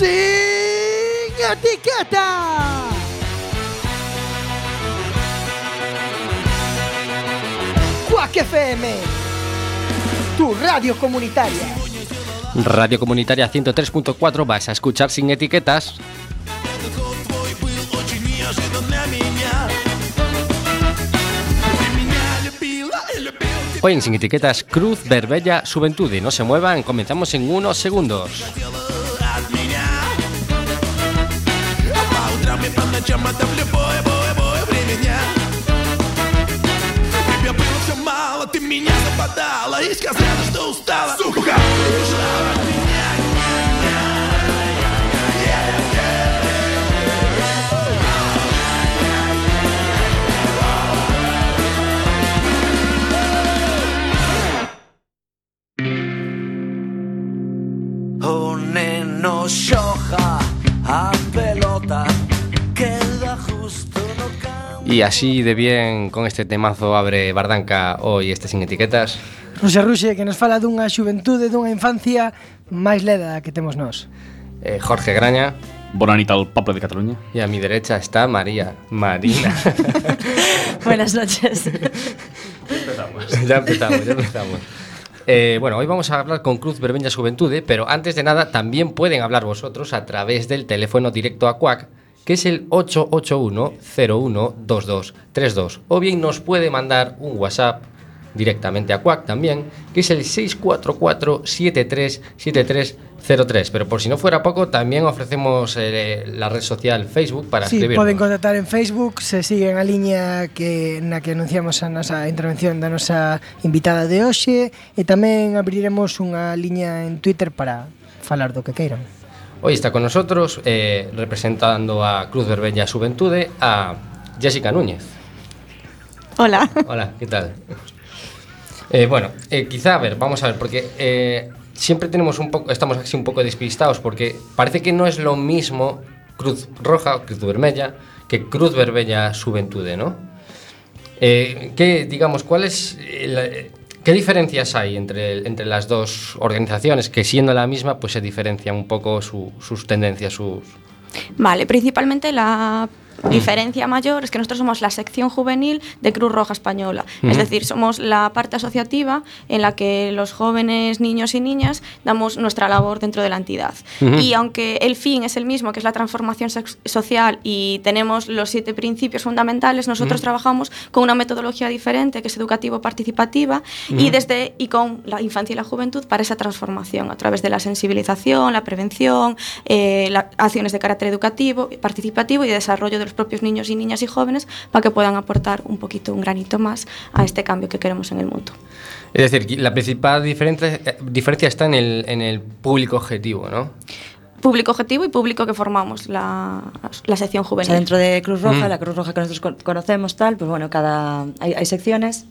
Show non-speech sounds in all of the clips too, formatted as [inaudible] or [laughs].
sin etiqueta. Cuac FM, tu radio comunitaria. Radio Comunitaria 103.4 vas a escuchar sin etiquetas. Hoy en Sin Etiquetas, Cruz Berbella Juventude. No se muevan, comenzamos en unos segundos. Campo Y así de bien con este temazo abre Bardanca hoy este sin etiquetas. Rosa Ruxe, que nos fala dunha xuventude, dunha infancia máis leda que temos nós. Eh, Jorge Graña. Bonanita al poble de Cataluña. Y a mi derecha está María. Marina. [laughs] Buenas noches. ya empezamos. [laughs] Ya empezamos, ya empezamos. Eh, bueno, hoy vamos a hablar con Cruz Berbeña Juventude, pero antes de nada también pueden hablar vosotros a través del teléfono directo a CUAC, que es el 881 01 22 32 o bien nos puede mandar un WhatsApp directamente a CUAC también, que es el 644-737303. Pero por si no fuera poco, también ofrecemos eh, la red social Facebook para sí, escribirnos. poden contactar en Facebook, se siguen a liña que na que anunciamos a nosa intervención da nosa invitada de hoxe e tamén abriremos unha liña en Twitter para falar do que queiran. Hoy está con nosotros, eh, representando a Cruz Verbella Juventude, a Jessica Núñez. Hola. Hola, ¿qué tal? Eh, bueno, eh, quizá, a ver, vamos a ver, porque eh, siempre tenemos un poco, estamos así un poco despistados, porque parece que no es lo mismo Cruz Roja o Cruz Vermella que Cruz Berbella Juventude, ¿no? ¿qué, digamos, cuál es la- ¿Qué diferencias hay entre, entre las dos organizaciones que siendo la misma pues se diferencian un poco su- sus tendencias, sus... Vale, principalmente la diferencia mayor es que nosotros somos la sección juvenil de Cruz Roja Española. Es decir, somos la parte asociativa en la que los jóvenes, niños y niñas damos nuestra labor dentro de la entidad. Y aunque el fin es el mismo, que es la transformación social, y tenemos los siete principios fundamentales, nosotros trabajamos con una metodología diferente, que es educativo-participativa, y desde y con la infancia y la juventud para esa transformación, a través de la sensibilización, la prevención, eh, la- acciones de carácter educativo, participativo y de desarrollo de los propios niños y niñas y jóvenes para que puedan aportar un poquito, un granito más a este cambio que queremos en el mundo. Es decir, la principal diferencia, eh, diferencia está en el, en el público objetivo, ¿no? Público objetivo y público que formamos la, la sección O juvenil. sea, dentro de Cruz Roja, Mm. la Cruz Roja que nosotros con- conocemos, tal, pues bueno, cada hay, hay secciones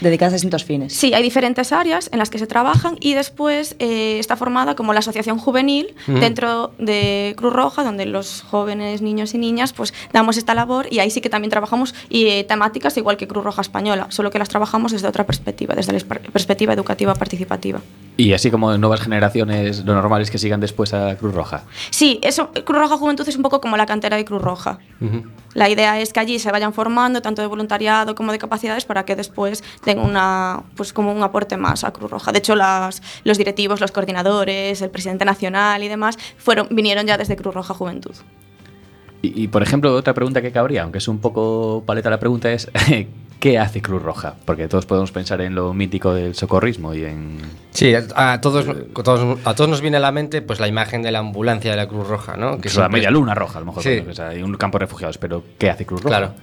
dedicadas a distintos fines. Sí, hay diferentes áreas en las que se trabajan y después eh, está formada como la asociación juvenil dentro de Cruz Roja, donde los jóvenes, niños y niñas, pues damos esta labor y ahí sí que también trabajamos y, eh, temáticas igual que Cruz Roja Española, solo que las trabajamos desde otra perspectiva, desde la per- perspectiva educativa participativa. Y así como nuevas generaciones, lo normal es que sigan después a Cruz Roja. Sí, eso, Cruz Roja Juventud es un poco como la cantera de Cruz Roja. La idea es que allí se vayan formando tanto de voluntariado como de capacidades para que después den una, pues como un aporte más a Cruz Roja. De hecho, las, los directivos, los coordinadores, el presidente nacional y demás fueron, vinieron ya desde Cruz Roja Juventud. Y, y, por ejemplo, otra pregunta que cabría, aunque es un poco paleta la pregunta, es [laughs] ¿qué hace Cruz Roja? Porque todos podemos pensar en lo mítico del socorrismo y en... Sí, a, todos, a todos a todos nos viene a la mente pues la imagen de la ambulancia de la Cruz Roja, ¿no? Que es la media luna roja, a lo mejor, Sí. sea, hay un campo de refugiados, pero ¿qué hace Cruz Roja? Claro.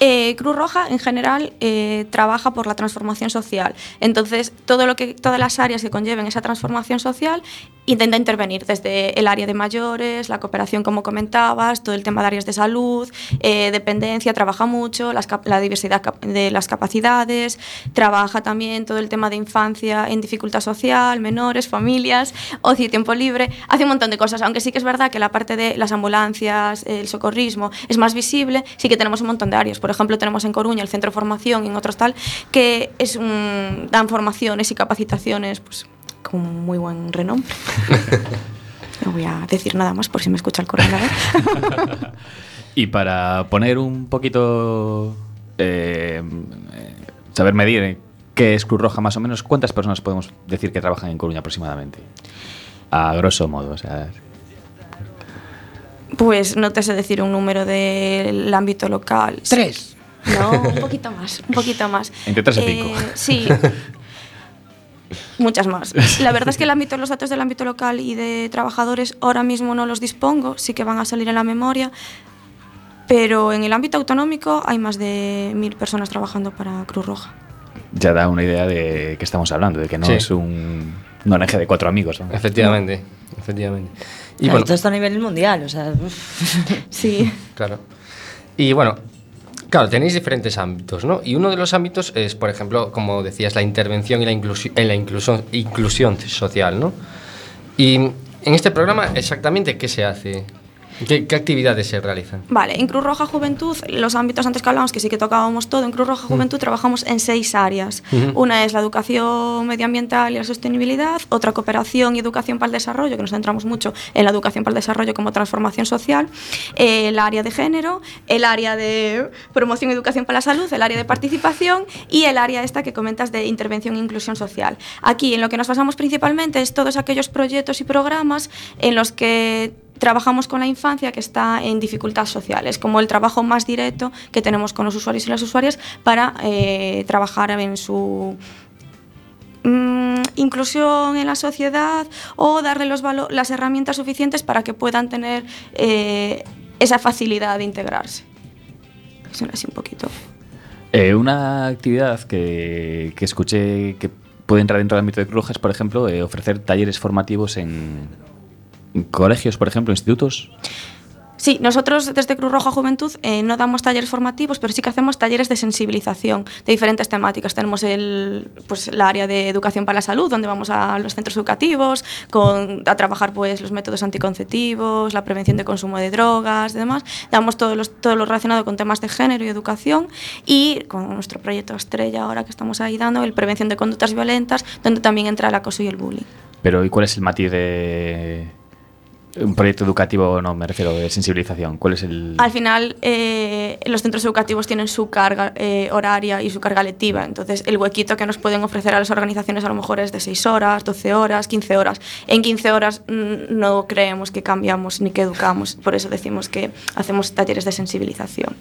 Eh, Cruz Roja en general eh, trabaja por la transformación social. Entonces, todo lo que, todas las áreas que conlleven esa transformación social intenta intervenir desde el área de mayores, la cooperación, como comentabas, todo el tema de áreas de salud, eh, dependencia, trabaja mucho, la diversidad de las capacidades, trabaja también todo el tema de infancia en dificultad social, menores, familias, ocio y tiempo libre, hace un montón de cosas, aunque sí que es verdad que la parte de las ambulancias, el socorrismo es más visible, sí que tenemos un montón de áreas. Por ejemplo, tenemos en Coruña el centro de formación y en otros tal, que es un- dan formaciones y capacitaciones pues, con muy buen renombre. [laughs] No voy a decir nada más por si me escucha el coordinador. [laughs] Y para poner un poquito. eh, saber medir eh, qué es Cruz Roja más o menos, ¿cuántas personas podemos decir que trabajan en Coruña aproximadamente? A grosso modo, o sea. Pues no te sé decir un número del ámbito local. Tres. No, [laughs] un poquito más, un poquito más. Entre tres y cinco. Sí. [laughs] Muchas más. La verdad es que el [laughs] ámbito, los datos del ámbito local y de trabajadores ahora mismo no los dispongo, sí que van a salir en la memoria, pero en el ámbito autonómico hay más de mil personas trabajando para Cruz Roja. Ya da una idea de qué estamos hablando, de que no Sí. es un, una ONG de cuatro amigos. ¿no? Efectivamente, efectivamente. Y Claro, bueno, todo esto a nivel mundial, o sea. [laughs] Sí. Claro. Y bueno, claro, tenéis diferentes ámbitos, ¿no? Y uno de los ámbitos es, por ejemplo, como decías, la intervención y la, inclusi- en la inclusión, inclusión social, ¿no? Y en este programa, exactamente, ¿qué se hace? ¿Qué, qué actividades se realizan? Vale, en Cruz Roja Juventud, los ámbitos antes que hablábamos, que sí que tocábamos todo, en Cruz Roja Juventud trabajamos en seis áreas. Una es la educación medioambiental y la sostenibilidad, otra cooperación y educación para el desarrollo, que nos centramos mucho en la educación para el desarrollo como transformación social, el área de género, el área de promoción y educación para la salud, el área de participación y el área esta que comentas de intervención e inclusión social. Aquí en lo que nos basamos principalmente es todos aquellos proyectos y programas en los que trabajamos con la infancia que está en dificultades sociales, como el trabajo más directo que tenemos con los usuarios y las usuarias para eh, trabajar en su mm, inclusión en la sociedad o darle los las herramientas suficientes para que puedan tener eh, esa facilidad de integrarse. Eso así un poquito. Eh, una actividad que, que escuché que puede entrar dentro del ámbito de Cruz por ejemplo, ofrecer talleres formativos en colegios, por ejemplo, institutos. Sí, nosotros desde Cruz Roja Juventud eh, no damos talleres formativos, pero sí que hacemos talleres de sensibilización de diferentes temáticas. Tenemos el, pues, el área de educación para la salud, donde vamos a los centros educativos con, a trabajar pues, los métodos anticonceptivos, la prevención de consumo de drogas y demás. Damos todo, los, todo lo relacionado con temas de género y educación y con nuestro proyecto Estrella ahora que estamos ahí dando, el prevención de conductas violentas, donde también entra el acoso y el bullying. Pero ¿y cuál es el matiz de un proyecto educativo? No, me refiero de sensibilización. ¿Cuál es el...? Al final, eh, los centros educativos tienen su carga eh, horaria y su carga lectiva. Entonces, el huequito que nos pueden ofrecer a las organizaciones a lo mejor es de 6 horas, 12 horas, 15 horas. En 15 horas mm, no creemos que cambiamos ni que educamos. Por eso decimos que hacemos talleres de sensibilización.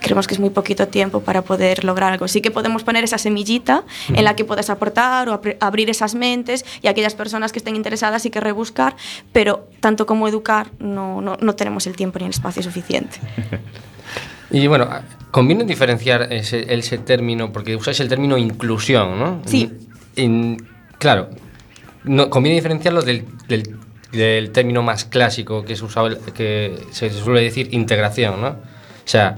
Creemos que es muy poquito tiempo para poder lograr algo. Sí que podemos poner esa semillita en la que puedes aportar o abrir esas mentes y aquellas personas que estén interesadas y que rebuscar, pero tanto como educar no, no, no tenemos el tiempo ni el espacio suficiente. [laughs] Y bueno, conviene diferenciar ese, ese término, porque usáis el término inclusión, ¿no? Sí. In- claro, no, conviene diferenciarlo del, del, del término más clásico que, es usado, que se suele decir integración, ¿no? O sea,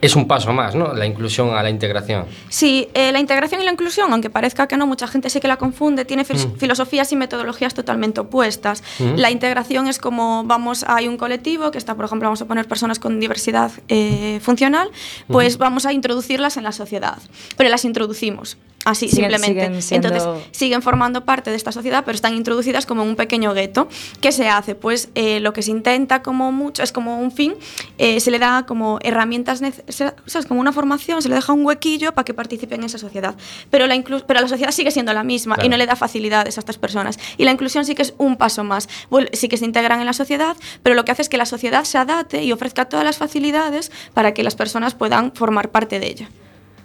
es un paso más, ¿no? La inclusión a la integración. Sí, eh, la integración y la inclusión, aunque parezca que no, mucha gente sí que la confunde, tiene fil- filosofías y metodologías totalmente opuestas. La integración es como vamos, hay un colectivo que está, por ejemplo, vamos a poner personas con diversidad eh, funcional, pues vamos a introducirlas en la sociedad, pero las introducimos. Así, Siguen- simplemente. siguen siendo- Entonces, siguen formando parte de esta sociedad, pero están introducidas como en un pequeño gueto. ¿Qué se hace? Pues eh, lo que se intenta como mucho, es como un fin, eh, se le da como herramientas, se- ¿sabes? como una formación, se le deja un huequillo para que participen en esa sociedad. Pero la, inclu- pero la sociedad sigue siendo la misma y no le da facilidades a estas personas. Y la inclusión sí que es un paso más. Sí que se integran en la sociedad, pero lo que hace es que la sociedad se adapte y ofrezca todas las facilidades para que las personas puedan formar parte de ella.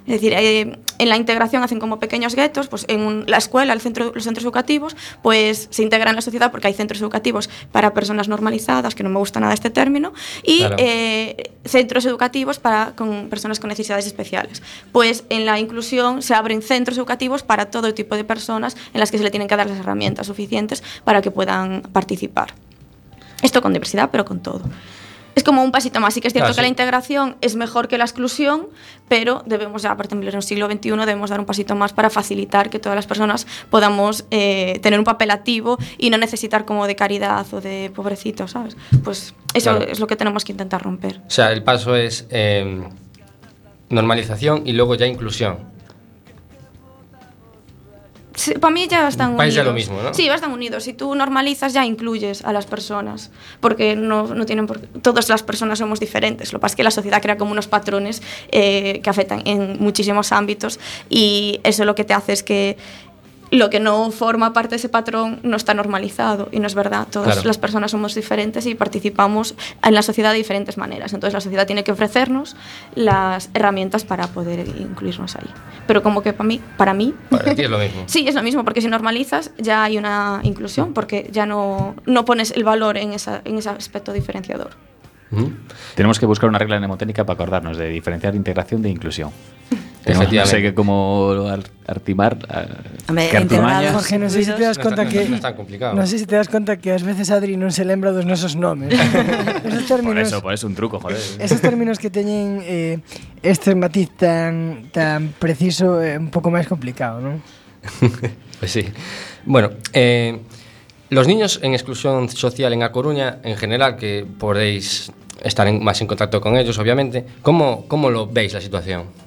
Es decir, eh, en la integración hacen como pequeños guetos, pues en un- la escuela, el centro, los centros educativos, pues se integran en la sociedad porque hay centros educativos para personas normalizadas, que no me gusta nada este término, y Claro. eh, centros educativos para con personas con necesidades especiales. Pues en la inclusión se abren centros educativos para todo tipo de personas en las que se le tienen que dar las herramientas suficientes para que puedan participar. Esto con diversidad, pero con todo. Es como un pasito más. Sí que es cierto Claro, que la integración es mejor que la exclusión, pero debemos, ya, por ejemplo, en el siglo XXI debemos dar un pasito más para facilitar que todas las personas podamos eh, tener un papel activo y no necesitar como de caridad o de pobrecito, ¿sabes? Pues eso Claro. es lo que tenemos que intentar romper. O sea, el paso es eh, normalización y luego ya inclusión. Para mí ya están Vais unidos. ya lo mismo, ¿no? Sí, ya están unidos. Si tú normalizas, ya incluyes a las personas. Porque no, no tienen por Todas las personas somos diferentes. Lo que pasa es que la sociedad crea como unos patrones eh, que afectan en muchísimos ámbitos. Y eso lo que te hace es que lo que no forma parte de ese patrón no está normalizado. Y no es verdad. Todas Claro. las personas somos diferentes y participamos en la sociedad de diferentes maneras. Entonces la sociedad tiene que ofrecernos las herramientas para poder incluirnos ahí. Pero como que para mí, para mí Para ti es lo mismo. [laughs] Sí, es lo mismo, porque si normalizas ya hay una inclusión, porque ya no, no pones el valor en, esa, en ese aspecto diferenciador. Ujú. Tenemos que buscar una regla mnemotécnica para acordarnos de diferenciar integración de inclusión. [laughs] Tenemos, no sé qué cómo ar- artimar. a- que. Jorge, non sei se te das No está- que no es tan complicado. Non sei se te das conta que ás veces Adri non se lembra dos nosos nomes. [laughs] Esos Por términos, eso, por eso un truco, joder. esos términos que teñen eh, este matiz tan tan preciso é un pouco máis complicado, non? [laughs] Pues sí. Bueno, eh, los niños en exclusión social en A Coruña, en general, que podéis estar en- más en contacto con ellos, obviamente, ¿cómo, cómo lo veis la situación?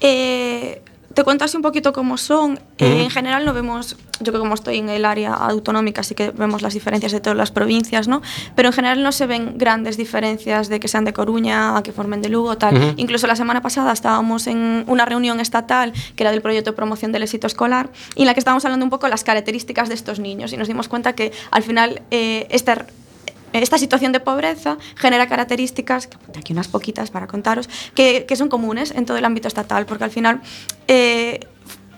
Eh, te cuento así un poquito cómo son. Eh. En general no vemos, yo que como estoy en el área autonómica, sí que vemos las diferencias de todas las provincias, ¿no? Pero en general no se ven grandes diferencias de que sean de Coruña a que formen de Lugo, tal. Incluso la semana pasada estábamos en una reunión estatal que era del proyecto de promoción del éxito escolar y en la que estábamos hablando un poco de las características de estos niños y nos dimos cuenta que al final eh, esta esta situación de pobreza genera características, que aquí unas poquitas para contaros, que, que son comunes en todo el ámbito estatal, porque al final eh,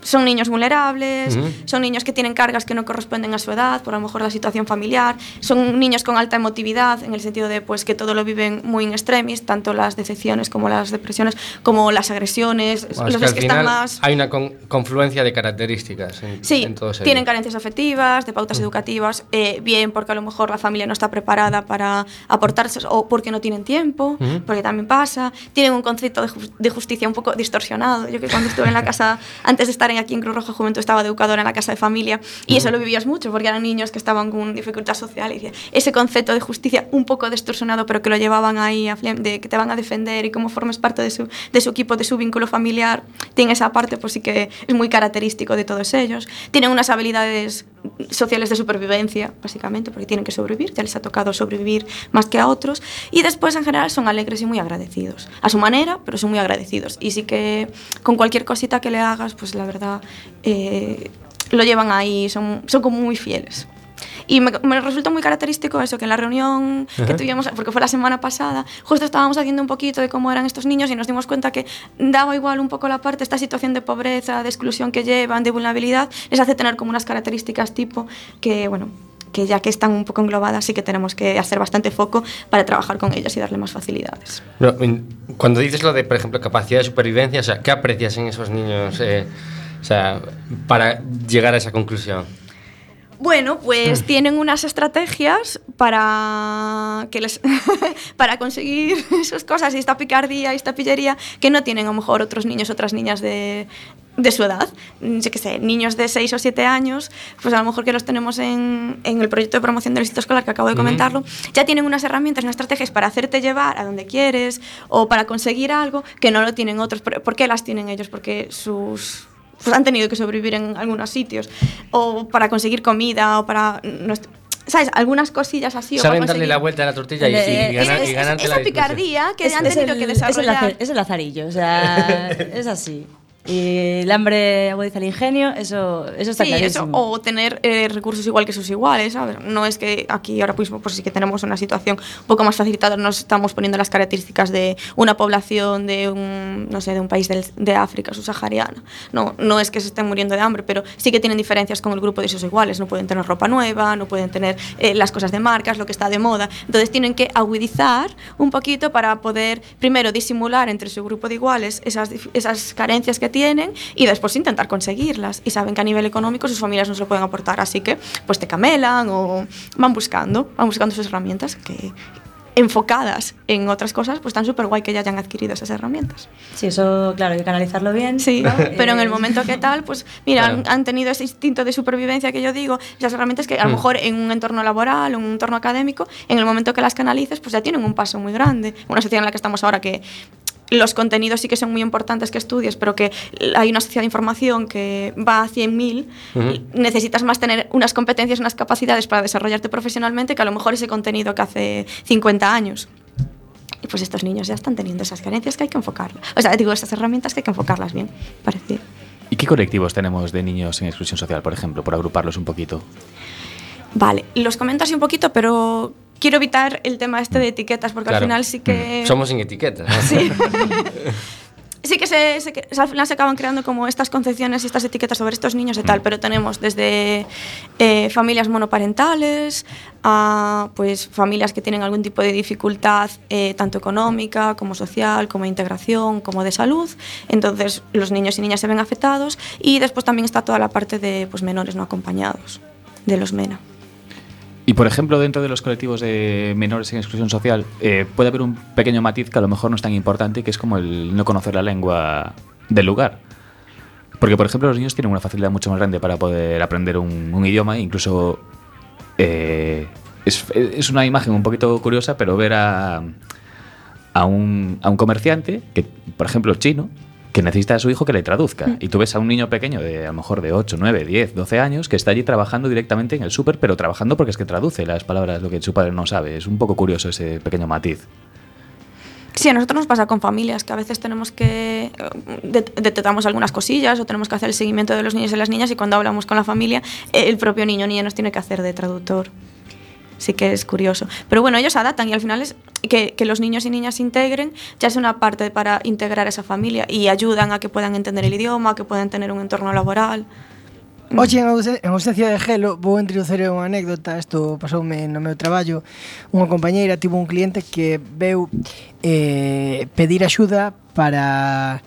son niños vulnerables, Ujú. son niños que tienen cargas que no corresponden a su edad, por a lo mejor la situación familiar, son niños con alta emotividad, en el sentido de pues, que todo lo viven muy en extremis, tanto las decepciones como las depresiones, como las agresiones, Bueno, es los que al que final están más... hay una con- confluencia de características en, Sí, en todos tienen carencias afectivas, de pautas educativas, eh, bien porque a lo mejor la familia no está preparada para aportarse o porque no tienen tiempo, Ujú. porque también pasa. Tienen un concepto de, jus- de justicia un poco distorsionado. Yo que cuando estuve en la [laughs] casa, antes de estar en- aquí en Cruz Roja Juventud, estaba de educadora en la casa de familia y eso lo vivías mucho porque eran niños que estaban con dificultad social y ese concepto de justicia un poco distorsionado, pero que lo llevaban ahí, a de que te van a defender y cómo formes parte de su, de su equipo, de su vínculo familiar, tiene esa parte, pues sí que es muy característico de todos ellos. Tienen unas habilidades sociales de supervivencia, básicamente, porque tienen que sobrevivir, ya les ha tocado sobrevivir más que a otros, y después en general son alegres y muy agradecidos, a su manera, pero son muy agradecidos. Y sí que con cualquier cosita que le hagas, pues la verdad, eh, lo llevan ahí, son, son como muy fieles. Y me, me resulta muy característico eso, que en la reunión que tuvimos, porque fue la semana pasada, justo estábamos haciendo un poquito de cómo eran estos niños y nos dimos cuenta que daba igual un poco la parte, esta situación de pobreza, de exclusión que llevan, de vulnerabilidad, les hace tener como unas características tipo que, bueno, que ya que están un poco englobadas, sí que tenemos que hacer bastante foco para trabajar con ellas y darle más facilidades. Pero, cuando dices lo de, por ejemplo, capacidad de supervivencia, o sea, ¿qué aprecias en esos niños eh, o sea, para llegar a esa conclusión? Bueno, pues tienen unas estrategias para que les [laughs] para conseguir [laughs] sus cosas y esta picardía y esta pillería que no tienen a lo mejor otros niños, otras niñas de, de su edad. Mm, Yo qué sé, niños de 6 o 7 años, pues a lo mejor que los tenemos en, en el proyecto de promoción del éxito escolar que acabo de comentarlo, ya tienen unas herramientas, unas estrategias para hacerte llevar a donde quieres o para conseguir algo que no lo tienen otros. ¿Por por qué las tienen ellos? Porque sus pues han tenido que sobrevivir en algunos sitios o para conseguir comida o para sabes algunas cosillas así o Saben darle la vuelta a la tortilla y, y- y ganar, es- y es- ganarte la esa picardía que Es- han es tenido el- que es el desarrollar. Es el lazarillo, o sea, [laughs] es así. Y el hambre agudiza el ingenio, eso, eso está Sí, eso, clarísimo. o tener eh, recursos igual que sus iguales, ¿sabes? No es que aquí ahora mismo pues sí que tenemos una situación un poco más facilitada, nos estamos poniendo las características de una población de un, no sé, de un país del- de África subsahariana. No, no es que se estén muriendo de hambre, pero sí que tienen diferencias con el grupo de sus iguales. No pueden tener ropa nueva, no pueden tener eh, las cosas de marcas, lo que está de moda. Entonces tienen que agudizar un poquito para poder, primero, disimular entre su grupo de iguales esas, esas carencias que tienen y después intentar conseguirlas. Y saben que a nivel económico sus familias no se lo pueden aportar, así que pues te camelan o van buscando, van buscando sus herramientas que enfocadas en otras cosas, pues están súper guay que ya hayan adquirido esas herramientas. Sí, eso, claro, hay que canalizarlo bien. Sí, ¿no? pero en el Eh, momento que tal, pues mira, Claro. han, han tenido ese instinto de supervivencia que yo digo, esas herramientas que a lo Mm. mejor en un entorno laboral, en un entorno académico, en el momento que las canalices, pues ya tienen un paso muy grande. Una sociedad en la que estamos ahora que los contenidos sí que son muy importantes que estudies, pero que hay una sociedad de información que va a 100.000, Ujú. necesitas más tener unas competencias, unas capacidades para desarrollarte profesionalmente que a lo mejor ese contenido que hace 50 años. Y pues estos niños ya están teniendo esas carencias que hay que enfocarlas. O sea, digo, esas herramientas que hay que enfocarlas bien, parece. ¿Y qué colectivos tenemos de niños en exclusión social, por ejemplo, por agruparlos un poquito? Vale, los comento así un poquito, pero quiero evitar el tema este de etiquetas, porque Claro. al final sí que... [laughs] Somos sin etiquetas. ¿no? [laughs] Sí. [laughs] Sí que se, se- al final se acaban creando como estas concepciones y estas etiquetas sobre estos niños y tal, pero tenemos desde eh, familias monoparentales a pues familias que tienen algún tipo de dificultad eh, tanto económica como social, como de integración, como de salud. Entonces los niños y niñas se ven afectados y después también está toda la parte de pues, menores no acompañados, de los MENA. Y por ejemplo, dentro de los colectivos de menores en exclusión social, eh, puede haber un pequeño matiz que a lo mejor no es tan importante, que es como el no conocer la lengua del lugar. Porque, por ejemplo, los niños tienen una facilidad mucho más grande para poder aprender un, idioma, incluso eh, es, es una imagen un poquito curiosa, pero ver a, a, un, a un comerciante, que, por ejemplo, chino, que necesita a su hijo que le traduzca. Y tú ves a un niño pequeño de a lo mejor de 8, 9, 10, 12 años que está allí trabajando directamente en el súper, pero trabajando porque es que traduce las palabras, lo que su padre no sabe. Es un poco curioso ese pequeño matiz. Sí, a nosotros nos pasa con familias que a veces tenemos que eh, det- detectamos algunas cosillas o tenemos que hacer el seguimiento de los niños y las niñas y cuando hablamos con la familia eh, el propio niño o niña nos tiene que hacer de traductor. sí que es curioso. Pero bueno, ellos adaptan y al final es que, que, los niños y niñas se integren, ya es una parte para integrar esa familia y ayudan a que puedan entender el idioma, a que puedan tener un entorno laboral. Mm. Oxe, en ausencia de gelo, vou introducir unha anécdota Isto pasoume no meu traballo Unha compañeira tivo un cliente que veu eh, pedir axuda para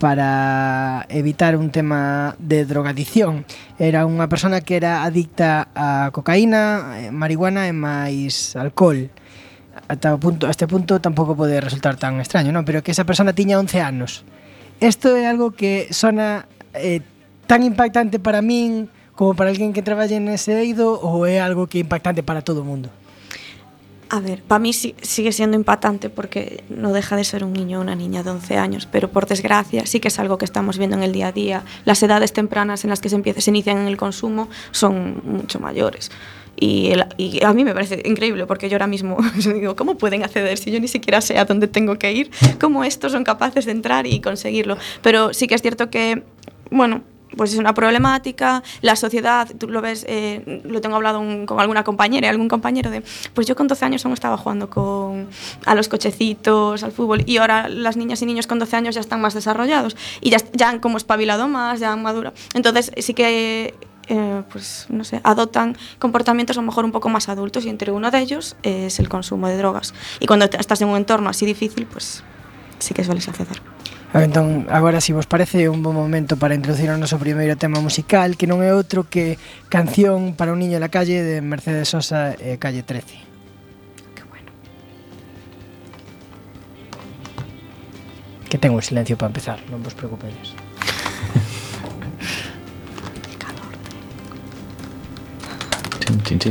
para evitar un tema de drogadicción. Era unha persona que era adicta a cocaína, eh, marihuana e máis alcohol. Ata o punto, este punto tampouco pode resultar tan extraño, non? Pero que esa persona tiña 11 anos. Isto é algo que sona eh, tan impactante para min como para alguén que traballe nese eido ou é algo que é impactante para todo o mundo? A ver, para mí sigue siendo impactante porque no deja de ser un niño o una niña de 11 años, pero por desgracia sí que es algo que estamos viendo en el día a día. Las edades tempranas en las que se, empieza, se inician en el consumo son mucho mayores. Y, el- y a mí me parece increíble porque yo ahora mismo [laughs] yo digo, ¿cómo pueden acceder si yo ni siquiera sé a dónde tengo que ir? ¿Cómo estos son capaces de entrar y conseguirlo? Pero sí que es cierto que, bueno, pues es una problemática, la sociedad, tú lo ves, eh, lo tengo hablado con alguna compañera, algún compañero de, pues yo con 12 años aún estaba jugando con, a los cochecitos, al fútbol, y ahora las niñas y niños con 12 años ya están más desarrollados y ya, ya han como espabilado más, ya han madurado. Entonces sí que, eh, pues no sé, adoptan comportamientos a lo mejor un poco más adultos y entre uno de ellos es el consumo de drogas. Y cuando estás en un entorno así difícil, pues sí que sueles acceder. Entón, agora, se vos parece un bom momento para introducir o noso primeiro tema musical, que non é outro que Canción para un niño en la calle de Mercedes Sosa e Calle 13. Qué bueno. Que ten un silencio para empezar, non vos preocupedes. Chin,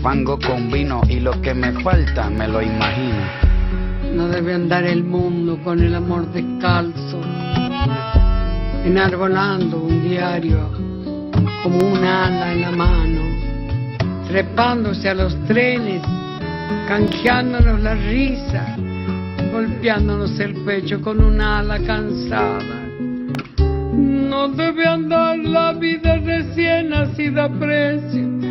fango con vino y lo que me falta me lo imagino. No debe andar el mundo con el amor descalzo, enarbolando un diario como un ala en la mano, trepándose a los trenes, canjeándonos la risa, golpeándonos el pecho con un ala cansada. No debe andar la vida recién nacida precio.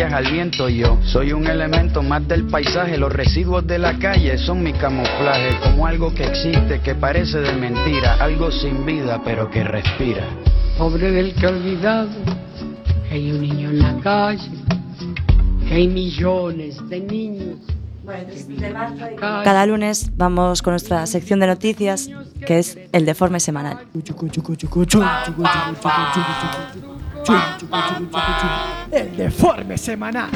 al viento yo soy un elemento más del paisaje los residuos de la calle son mi camuflaje como algo que existe que parece de mentira algo sin vida pero que respira Pobre del que ha olvidado que hay un niño en la calle, que hay millones de niños. Cada lunes vamos con nuestra sección de noticias, que es el deforme semanal. el deforme semanal.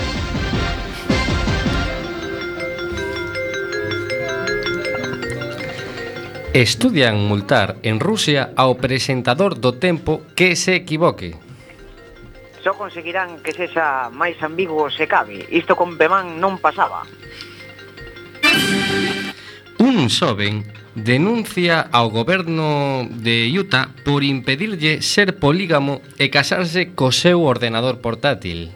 Estudian multar en Rusia ao presentador do tempo que se equivoque. Só conseguirán que sexa máis ambiguo se cabe. Isto con Pemán non pasaba un xoven denuncia ao goberno de Utah por impedirlle ser polígamo e casarse co seu ordenador portátil.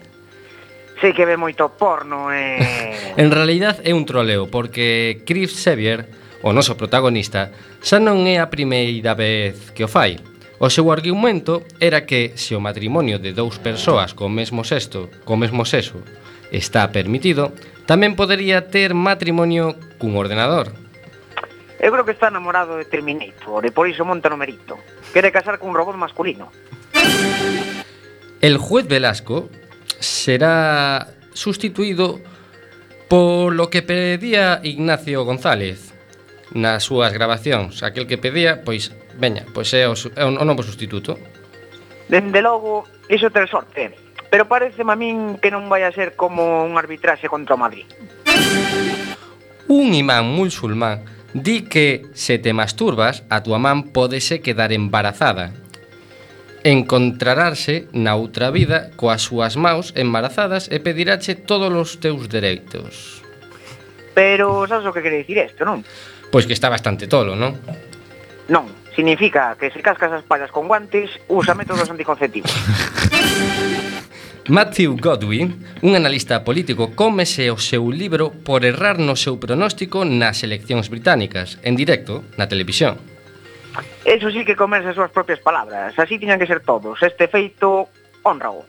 Sí que ve moito porno, eh. [laughs] en realidad é un troleo, porque Chris Sevier, o noso protagonista, xa non é a primeira vez que o fai. O seu argumento era que se o matrimonio de dous persoas co mesmo sexto, co mesmo sexo, está permitido, tamén podería ter matrimonio cun ordenador. Eu creo que está enamorado de Terminator e por iso monta no merito. Quere casar cun robot masculino. El juez Velasco será sustituído polo que pedía Ignacio González nas súas grabacións. Aquel que pedía, pois, veña, pois é o, é o novo sustituto. Dende logo, iso ter sorte. Pero parece a min que non vai a ser como un arbitraxe contra o Madrid. Un imán musulmán Di que se te masturbas, a túa man pódese quedar embarazada. Encontrararse na outra vida coas súas maus embarazadas e pedirache todos os teus dereitos. Pero sabes o que quere dicir isto, non? Pois que está bastante tolo, non? Non, significa que se cascas as pallas con guantes, usa métodos anticonceptivos. [laughs] Matthew Godwin, un analista político, cómese o seu libro por errar no seu pronóstico nas eleccións británicas, en directo, na televisión. Eso sí que comerse as súas propias palabras, así tiñan que ser todos. Este feito, honrao.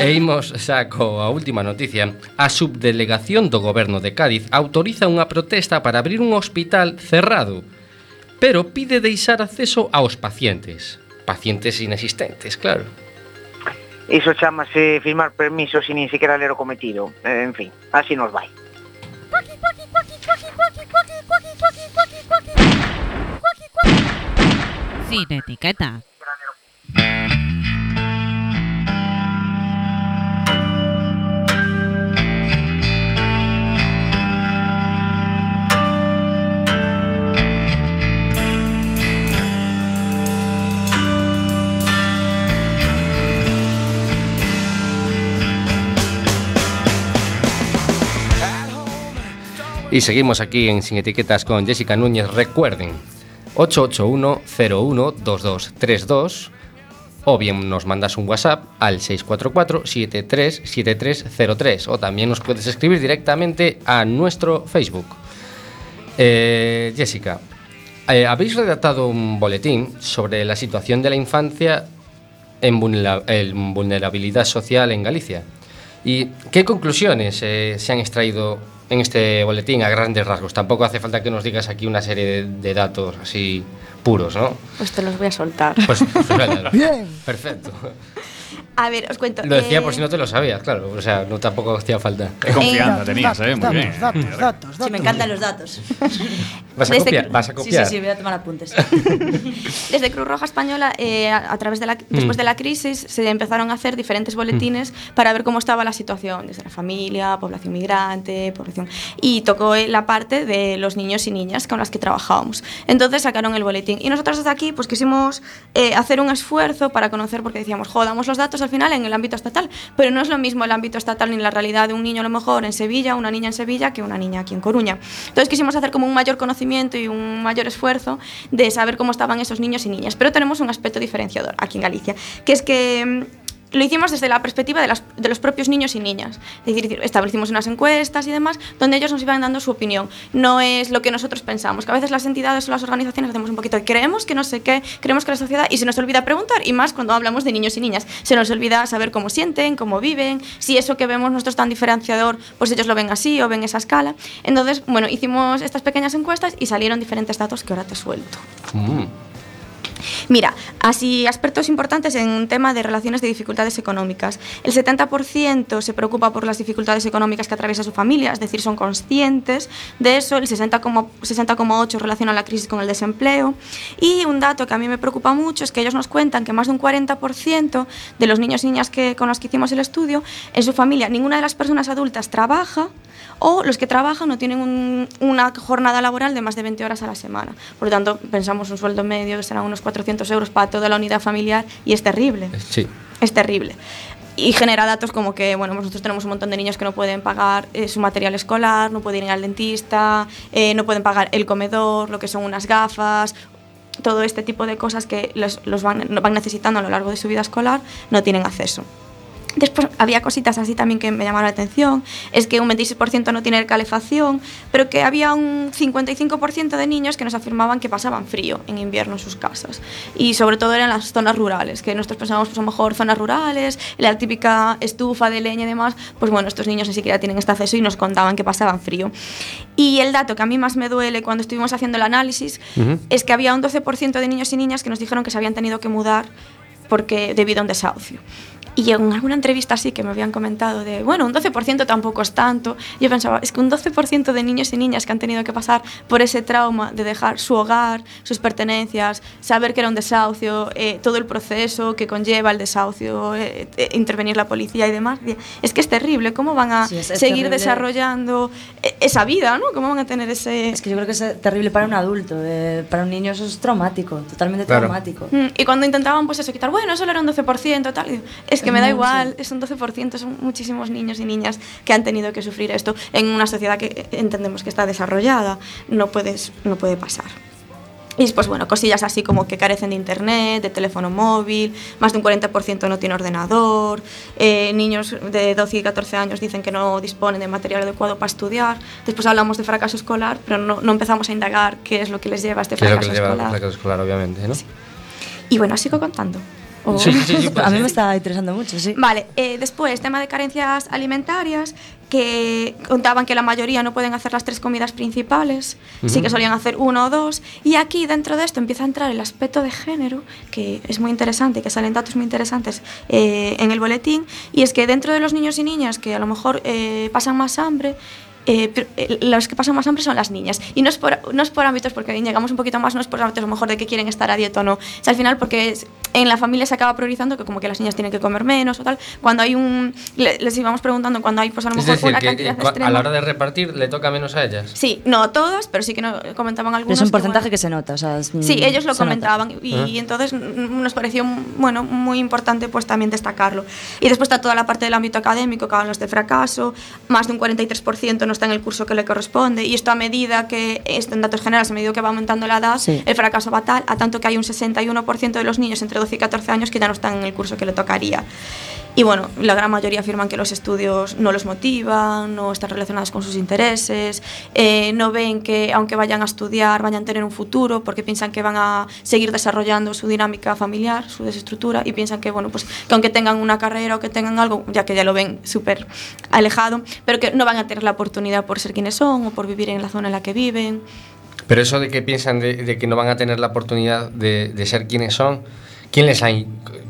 E imos xa coa última noticia. A subdelegación do goberno de Cádiz autoriza unha protesta para abrir un hospital cerrado, pero pide deixar acceso aos pacientes. Pacientes inexistentes, claro. Iso chamase firmar permisos sin nin siquiera ler o cometido. Eh, En fin, así nos vai. Sin etiqueta. Y seguimos aquí en Sin Etiquetas con Jessica Núñez. Recuerden, 881-01-2232 o bien nos mandas un WhatsApp al 644-737303 o también nos puedes escribir directamente a nuestro Facebook. Eh, Jessica, eh, habéis redactado un boletín sobre la situación de la infancia en, vulnera- en vulnerabilidad social en Galicia. ¿Y qué conclusiones eh, se han extraído en este boletín a grandes rasgos. Tampoco hace falta que nos digas aquí una serie de, de datos así puros, ¿no? Pues te los voy a soltar. Pues, pues [laughs] Bien. Perfecto. A ver, os cuento. Lo decía eh, por si no te lo sabías, claro. O sea, no tampoco hacía falta. Qué confianza Datos, tenías, datos, eh, muy datos, bien. Datos, datos, datos. Sí, me encantan los datos. [laughs] ¿Vas a Desde copiar? ¿Vas a Sí, copiar? sí, sí, voy a tomar apuntes. [laughs] Desde Cruz Roja Española, eh, a, a través de la, después de la crisis, se empezaron a hacer diferentes boletines para ver cómo estaba la situación, desde la familia, población migrante, población. Y tocó eh, la parte de los niños y niñas con las que trabajábamos. Entonces sacaron el boletín. Y nosotros desde aquí, pues quisimos eh, hacer un esfuerzo para conocer, porque decíamos, jodamos los datos al final en el ámbito estatal, pero no es lo mismo el ámbito estatal ni la realidad de un niño a lo mejor en Sevilla, una niña en Sevilla, que una niña aquí en Coruña. Entonces quisimos hacer como un mayor conocimiento y un mayor esfuerzo de saber cómo estaban esos niños y niñas. Pero tenemos un aspecto diferenciador aquí en Galicia, que es que mm, lo hicimos desde la perspectiva de, las- de los propios niños y niñas. Es decir, establecimos unas encuestas y demás donde ellos nos iban dando su opinión. No es lo que nosotros pensamos, que a veces las entidades o las organizaciones hacemos un poquito de creemos que no sé qué, creemos que la sociedad y se nos olvida preguntar y más cuando hablamos de niños y niñas. Se nos olvida saber cómo sienten, cómo viven, si eso que vemos nosotros tan diferenciador, pues ellos lo ven así o ven esa escala. Entonces, bueno, hicimos estas pequeñas encuestas y salieron diferentes datos que ahora te suelto. Mm. Mira, así aspectos importantes en un tema de relaciones de dificultades económicas. El 70% se preocupa por las dificultades económicas que atraviesa su familia, es decir, son conscientes de eso. El 60,8% 60,8 relaciona la crisis con el desempleo. Y un dato que a mí me preocupa mucho es que ellos nos cuentan que más de un 40% de los niños y niñas que, con los que hicimos el estudio, en su familia ninguna de las personas adultas trabaja o los que trabajan no tienen un- una jornada laboral de más de 20 horas a la semana. Por lo tanto, pensamos un sueldo medio que será unos 400 euros para toda la unidad familiar y es terrible. Sí. Es terrible. Y genera datos como que, bueno, nosotros tenemos un montón de niños que no pueden pagar eh, su material escolar, no pueden ir al dentista, eh, no pueden pagar el comedor, lo que son unas gafas, todo este tipo de cosas que los, los van, van necesitando a lo largo de su vida escolar, no tienen acceso. Después había cositas así también que me llamaron la atención. Es que un 26% no tiene calefacción, pero que había un 55% de niños que nos afirmaban que pasaban frío en invierno en sus casas. Y sobre todo eran las zonas rurales, que nosotros pensábamos pues a lo mejor zonas rurales, la típica estufa de leña y demás. Pues bueno, estos niños ni siquiera tienen este acceso y nos contaban que pasaban frío. Y el dato que a mí más me duele cuando estuvimos haciendo el análisis es que había un 12% de niños y niñas que nos dijeron que se habían tenido que mudar porque debido a un desahucio. Y en alguna entrevista así que me habían comentado de, bueno, un 12% tampoco es tanto. Yo pensaba, es que un 12% de niños y niñas que han tenido que pasar por ese trauma de dejar su hogar, sus pertenencias, saber que era un desahucio, eh, todo el proceso que conlleva el desahucio, eh, eh, intervenir la policía y demás. Es que es terrible, ¿cómo van a Sí, es- es seguir terrible. desarrollando eh, esa vida, ¿no? ¿Cómo van a tener ese... Es que yo creo que es terrible para un adulto. eh, para un niño eso es traumático, totalmente Claro. traumático. Mm, Y cuando intentaban pues eso quitar, bueno, solo era un 12%, tal, es que me da igual, es un 12%, son muchísimos niños y niñas que han tenido que sufrir esto en una sociedad que entendemos que está desarrollada, no puedes no puede pasar. Y después, bueno, cosillas así como que carecen de internet, de teléfono móvil, más de un 40% no tiene ordenador, eh, niños de 12 y 14 años dicen que no disponen de material adecuado para estudiar. Después hablamos de fracaso escolar, pero no, no empezamos a indagar qué es lo que les lleva a este Que es lo que fracaso les lleva escolar. fracaso escolar, obviamente, ¿no? Y bueno, sigo contando. O- Sí, sí, sí, [laughs] a mí me está interesando mucho, sí. Vale, eh, después, tema de carencias alimentarias, que contaban que la mayoría no pueden hacer las tres comidas principales, sí que solían hacer uno o dos, y aquí dentro de esto empieza a entrar el aspecto de género, que es muy interesante, que salen datos muy interesantes eh, en el boletín, y es que dentro de los niños y niñas que a lo mejor eh, pasan más hambre, eh, pero, eh, los que pasan más hambre son las niñas. Y no es, por, no es por ámbitos, porque llegamos un poquito más, no es por ámbitos a lo mejor de que quieren estar a dieta o no. Es al final porque es- en la familia se acaba priorizando que como que las niñas tienen que comer menos o tal. Cuando hay un... le- les íbamos preguntando cuando hay pues a lo Es mejor decir, una que, cantidad que cua- a extrema. la hora de repartir le toca menos a ellas. Sí, no todas, pero sí que no, comentaban Pero algunos. es un que, porcentaje bueno, que se nota. O sea, es- Sí, ellos lo nota. comentaban y, y entonces mm, nos pareció bueno muy importante pues también destacarlo. Y después está toda la parte del ámbito académico que hablan de fracaso, más de un 43% no está en el curso que le corresponde y esto a medida que, esto en datos generales, a medida que va aumentando la edad, Sí. el fracaso va tal, a tanto que hay un 61% de los niños entre 12 y 14 años que ya no están en el curso que le tocaría. Y bueno, la gran mayoría afirman que los estudios no los motivan, no están relacionados con sus intereses, eh, no ven que aunque vayan a estudiar vayan a tener un futuro porque piensan que van a seguir desarrollando su dinámica familiar, su desestructura y piensan que bueno, pues que aunque tengan una carrera o que tengan algo, ya que ya lo ven súper alejado, pero que no van a tener la oportunidad por ser quienes son o por vivir en la zona en la que viven. Pero eso de que piensan de, de que no van a tener la oportunidad de, de ser quienes son, ¿quién les ha,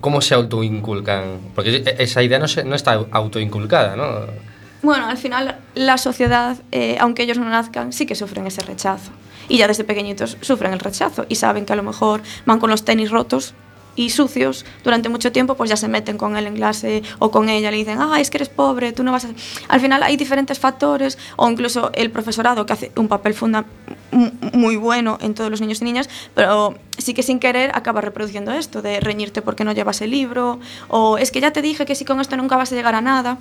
¿cómo se autoinculcan? Porque e- esa idea no, se, no está autoinculcada, ¿no? Bueno, al final la sociedad, eh, aunque ellos no nazcan, sí que sufren ese rechazo. Y ya desde pequeñitos sufren el rechazo y saben que a lo mejor van con los tenis rotos y sucios durante mucho tiempo, pues ya se meten con él en clase o con ella, le dicen, ah, es que eres pobre, tú no vas a... Al final hay diferentes factores, o incluso el profesorado, que hace un papel funda muy bueno en todos los niños y niñas, pero sí que sin querer acaba reproduciendo esto, de reñirte porque no llevas el libro, o es que ya te dije que si con esto nunca vas a llegar a nada.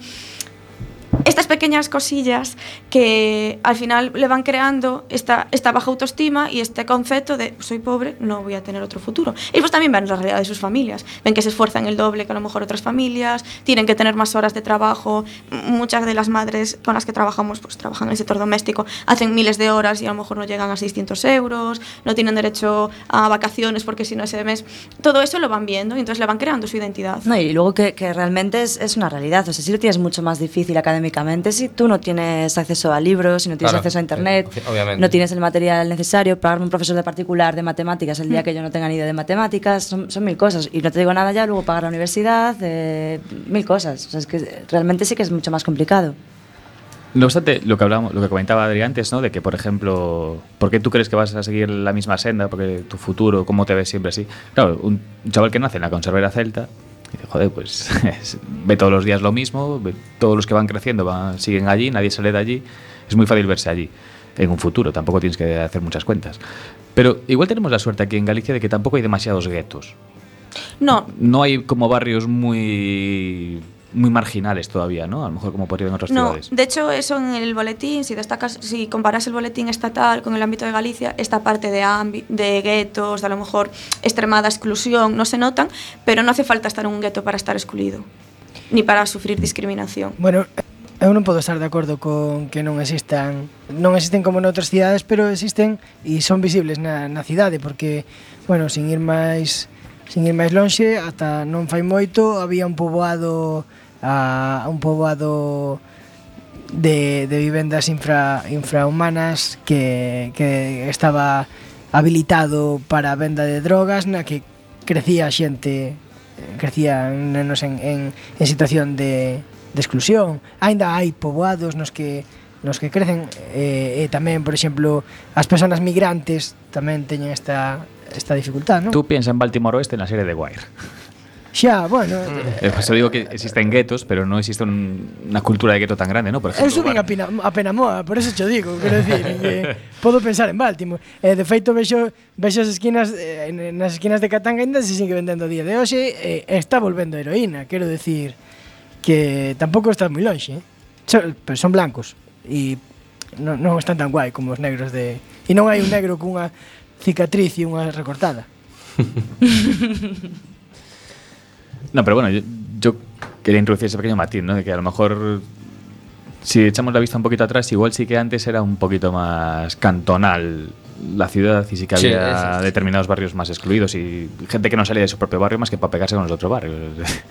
Estas pequeñas cosillas que al final le van creando esta, esta baja autoestima y este concepto de soy pobre, no voy a tener otro futuro. Y pues también ven la realidad de sus familias, ven que se esfuerzan el doble que a lo mejor otras familias, tienen que tener más horas de trabajo, muchas de las madres con las que trabajamos pues trabajan en el sector doméstico, hacen miles de horas y a lo mejor no llegan a 600 euros, no tienen derecho a vacaciones porque si no ese mes, todo eso lo van viendo y entonces le van creando su identidad. No, y luego que, que realmente es, es una realidad. O sea, si lo tienes mucho más difícil académicamente, si tú no tienes acceso a libros, si no tienes Claro, acceso a internet, eh, obviamente. no tienes el material necesario, pagarme un profesor de particular de matemáticas el día que yo no tenga ni idea de matemáticas, son, son mil cosas. Y no te digo nada ya, luego pagar la universidad, eh, mil cosas. O sea, es que realmente sí que es mucho más complicado. No obstante, lo que hablábamos, lo que comentaba Adri antes, ¿no? De que, por ejemplo, ¿por qué tú crees que vas a seguir la misma senda? Porque tu futuro, ¿cómo te ves siempre así? Claro, un chaval que nace en la conservera celta, joder, pues es- [laughs] ve todos los días lo mismo, ve- todos los que van creciendo van, siguen allí, nadie sale de allí. Es muy fácil verse allí. En un futuro, tampoco tienes que hacer muchas cuentas. Pero igual tenemos la suerte aquí en Galicia de que tampoco hay demasiados guetos. No, No hay como barrios muy muy marginales todavía, ¿no? A lo mejor como podría en otras no, ciudades. De hecho, eso en el boletín, si destacas, si comparas el boletín estatal con el ámbito de Galicia, esta parte de, ambi, de guetos, de a lo mejor extremada exclusión, no se notan, pero no hace falta estar en un gueto para estar excluído, ni para sufrir discriminación. Bueno, eu non podo estar de acordo con que non existan, non existen como noutras cidades, pero existen e son visibles na, na cidade, porque, bueno, sin ir máis... Sin ir máis lonxe, ata non fai moito, había un poboado a, un poboado de, de vivendas infra, infrahumanas que, que estaba habilitado para a venda de drogas na que crecía xente crecía nenos en, en, en situación de, de exclusión aínda hai poboados nos que nos que crecen eh, e tamén, por exemplo, as persoas migrantes tamén teñen esta esta dificultad, non? Tú piensa en Baltimore Oeste na serie de Wire. Xa, bueno... Eh, pues, digo que existen guetos, pero non existe un, unha cultura de gueto tan grande, ¿no? Por ejemplo, eu subín a, Pina, a Penamoa, por eso te digo, quero decir, que [laughs] eh, podo pensar en Baltimore. Eh, de feito, vexo, vexo as esquinas, eh, nas esquinas de Catanga ainda se sigue vendendo día de hoxe, eh, está volvendo heroína, quero decir, que tampouco está moi lonxe, eh? Son, pero son blancos, e non, non están tan guai como os negros de... E non hai un negro cunha cicatriz e unha recortada. [laughs] No, pero bueno, yo, yo quería introducir ese pequeño matiz, ¿no? De que a lo mejor, si echamos la vista un poquito atrás, igual sí que antes era un poquito más cantonal la ciudad y sí que había es. determinados barrios más excluidos y gente que no salía de su propio barrio más que para pegarse con los otros barrios. [laughs]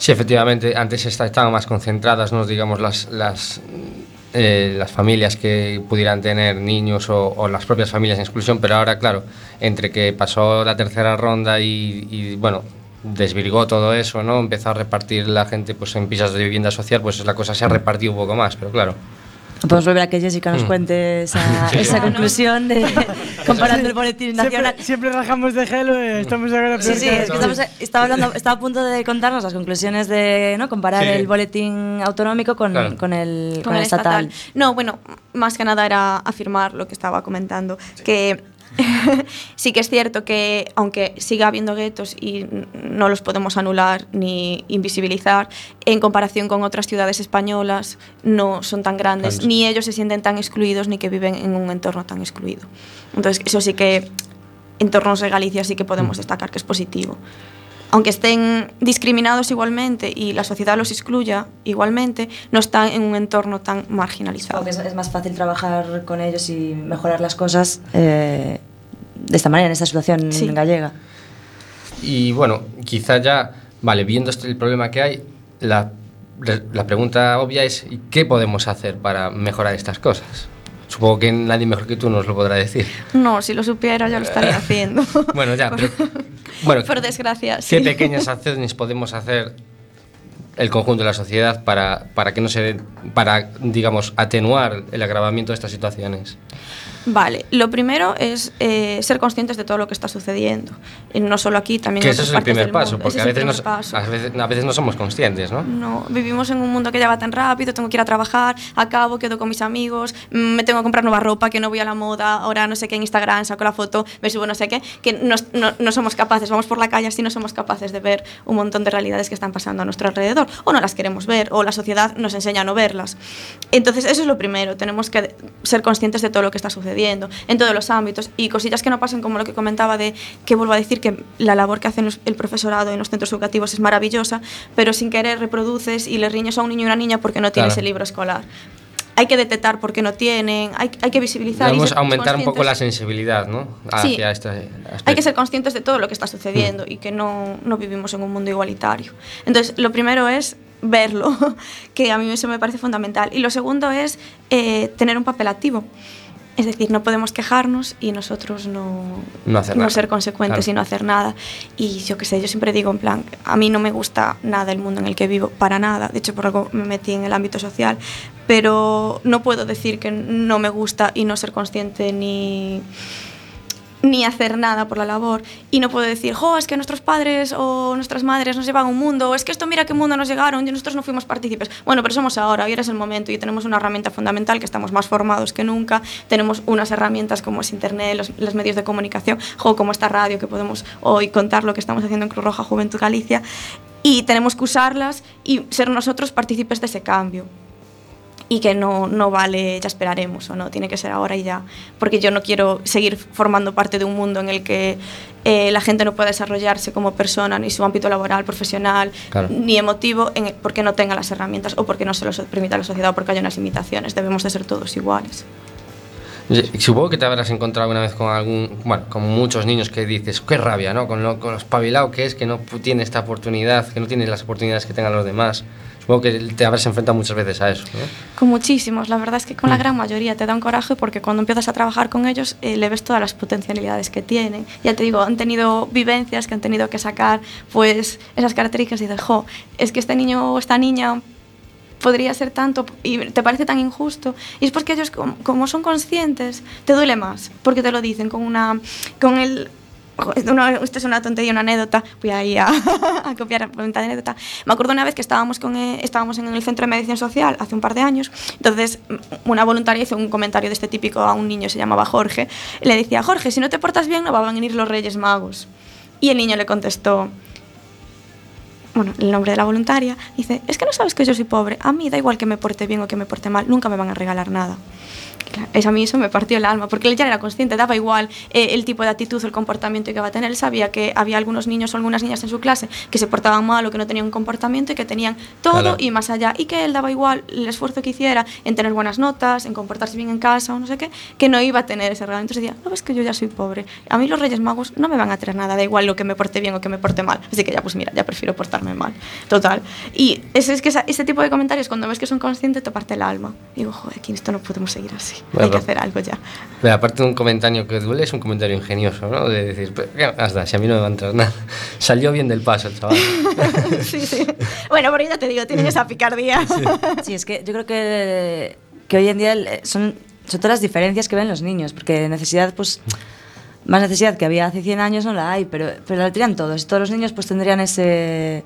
Sí, efectivamente, antes esta- estaban más concentradas, ¿no? digamos, las, las, eh, las familias que pudieran tener niños o, o las propias familias en exclusión, pero ahora, claro, entre que pasó la tercera ronda y, y, bueno, desvirgó todo eso, ¿no? Empezó a repartir la gente pues en pisos de vivienda social, pues la cosa se ha repartido un poco más, pero claro. Podemos volver a que Jessica nos Mm. cuente esa, [laughs] Sí. esa conclusión de [laughs] [laughs] comparando el boletín nacional. Siempre, siempre rajamos de gelo e estamos agora Sí, sí, es que estamos, estaba, hablando, estaba a punto de contarnos las conclusiones de ¿no? comparar Sí. el boletín autonómico con, Claro. con el, con el estatal. No, bueno, más que nada era afirmar lo que estaba comentando, que [laughs] sí que es cierto que, aunque siga habiendo guetos y no los podemos anular ni invisibilizar, en comparación con otras ciudades españolas, no son tan grandes, ni ellos se sienten tan excluidos, ni que viven en un entorno tan excluido. Entonces, eso sí que, entornos de Galicia sí que podemos destacar que es positivo. Aunque estén discriminados igualmente y la sociedad los excluya igualmente, no están en un entorno tan marginalizado. Es, es más fácil trabajar con ellos y mejorar las cosas eh, de esta manera, en esta situación Sí. gallega. Y bueno, quizá ya, vale, viendo este, el problema que hay, la, la pregunta obvia es ¿y ¿qué podemos hacer para mejorar estas cosas? Supongo que nadie mejor que tú nos lo podrá decir. No, si lo supiera ya lo estaría [laughs] haciendo. Bueno, ya, pero... [laughs] Bueno, Por desgracia, ¿qué sí. pequeñas [laughs] acciones podemos hacer el conjunto de la sociedad para, para que no se... para, digamos, atenuar el agravamiento de estas situaciones? Vale, lo primero es eh, ser conscientes de todo lo que está sucediendo. Y no solo aquí, también Que en otras es el partes primer del paso, mundo. porque Ese a es el veces, primer nos- paso. a, veces, a veces no somos conscientes, ¿no? No, vivimos en un mundo que ya va tan rápido, tengo que ir a trabajar, acabo, quedo con mis amigos, mm, me tengo que comprar nueva ropa, que no voy a la moda, ahora no sé qué en Instagram, saco la foto, me subo no sé qué, que no, no- no somos capaces, vamos por la calle así no somos capaces de ver un montón de realidades que están pasando a nuestro alrededor, o no las queremos ver, o la sociedad nos enseña a no verlas. Entonces, eso es lo primero, tenemos que ser conscientes de todo lo que está sucediendo, en todos los ámbitos, y cosillas que no pasen como lo que comentaba de que vuelvo a decir que la labor que hacen los- el profesorado en los centros educativos es maravillosa, pero sin querer reproduces y le riñes a un niño y una niña porque no tiene Claro. ese libro escolar. Hay que detectar por qué no tienen, hay, hay que visibilizar. Debemos aumentar un poco la sensibilidad, ¿no? Sí. Hacia este aspecto. hay que ser conscientes de todo lo que está sucediendo y que no, no vivimos en un mundo igualitario. Entonces, lo primero es verlo, [laughs] que a mí eso me parece fundamental. Y lo segundo es eh, tener un papel activo. Es decir, no podemos quejarnos y nosotros no, No hacer nada. ser consecuentes Claro. y no hacer nada. Y yo qué sé, yo siempre digo en plan, a mí no me gusta nada el mundo en el que vivo, para nada. De hecho, por algo me metí en el ámbito social. Pero no puedo decir que no me gusta y no ser consciente ni ni hacer nada por la labor. Y no puedo decir, jo, es que nuestros padres o nuestras madres nos llevan un mundo, o es que esto mira qué mundo nos llegaron y nosotros no fuimos partícipes. Bueno, pero somos ahora, hoy era el momento y tenemos una herramienta fundamental que estamos más formados que nunca, tenemos unas herramientas como es internet, los, los medios de comunicación, jo, como esta radio que podemos hoy contar lo que estamos haciendo en Cruz Roja Juventud Galicia. Y tenemos que usarlas y ser nosotros partícipes de ese cambio y que no, no vale, ya esperaremos o no, tiene que ser ahora y ya. Porque yo no quiero seguir formando parte de un mundo en el que eh, la gente no pueda desarrollarse como persona, ni su ámbito laboral, profesional, Claro. ni emotivo, en- porque no tenga las herramientas o porque no se lo permita la sociedad o porque haya unas limitaciones. Debemos de ser todos iguales. Supongo que te habrás encontrado una vez con algún, bueno, con muchos niños que dices, qué rabia, ¿no? Con lo, con espabilado que es, que no tiene esta oportunidad, que no tiene las oportunidades que tengan los demás. Supongo que te habrás enfrentado muchas veces a eso. Con muchísimos, la verdad es que con la gran mayoría te da un coraje porque cuando empiezas a trabajar con ellos eh, le ves todas las potencialidades que tienen. Ya te digo, han tenido vivencias que han tenido que sacar pues esas características y dices, jo, es que este niño o esta niña podría ser tanto y te parece tan injusto. Y es porque ellos, como, son conscientes, te duele más, porque te lo dicen con una. con el. una- es una tontería, una anécdota. Voy ahí a, [laughs] copiar la anécdota. Me acuerdo una vez que estábamos, con, eh, estábamos en el centro de mediación social hace un par de años. Entonces, una voluntaria hizo un comentario de este típico a un niño, se llamaba Jorge. Le decía: Jorge, si no te portas bien, no van a venir los Reyes Magos. Y el niño le contestó: bueno, el nombre de la voluntaria, dice, es que no sabes que yo soy pobre, a mí da igual que me porte bien o que me porte mal, nunca me van a regalar nada. Eso a mí eso me partió el alma, porque él ya era consciente, daba igual eh, el tipo de actitud o el comportamiento que iba a tener. Él sabía que había algunos niños o algunas niñas en su clase que se portaban mal o que no tenían un comportamiento y que tenían todo Claro. y más allá. Y que él daba igual el esfuerzo que hiciera en tener buenas notas, en comportarse bien en casa o no sé qué, que no iba a tener ese regalo. Entonces decía, no ves que yo ya soy pobre. A mí los Reyes Magos no me van a traer nada, da igual lo que me porte bien o que me porte mal. Así que ya, pues mira, ya prefiero portarme mal. Total. Y ese, es que ese tipo de comentarios, cuando ves que son conscientes, te parte el alma. Digo, joder, aquí esto no podemos seguir así. Hay que hacer algo ya. Pero aparte de un comentario que duele, es un comentario ingenioso, ¿no? De decir, "Pero, ¿qué más da? Si a mí no me va a entrar nada. [laughs] Salió bien del paso el chaval. [laughs] sí, sí. Bueno, pero ya te digo, tienen esa picardía. [laughs] Sí, es que yo creo que, que hoy en día son, son todas las diferencias que ven los niños, porque necesidad, pues, más necesidad que había hace 100 años no la hay, pero, pero la tendrían todos. Y todos los niños pues tendrían ese,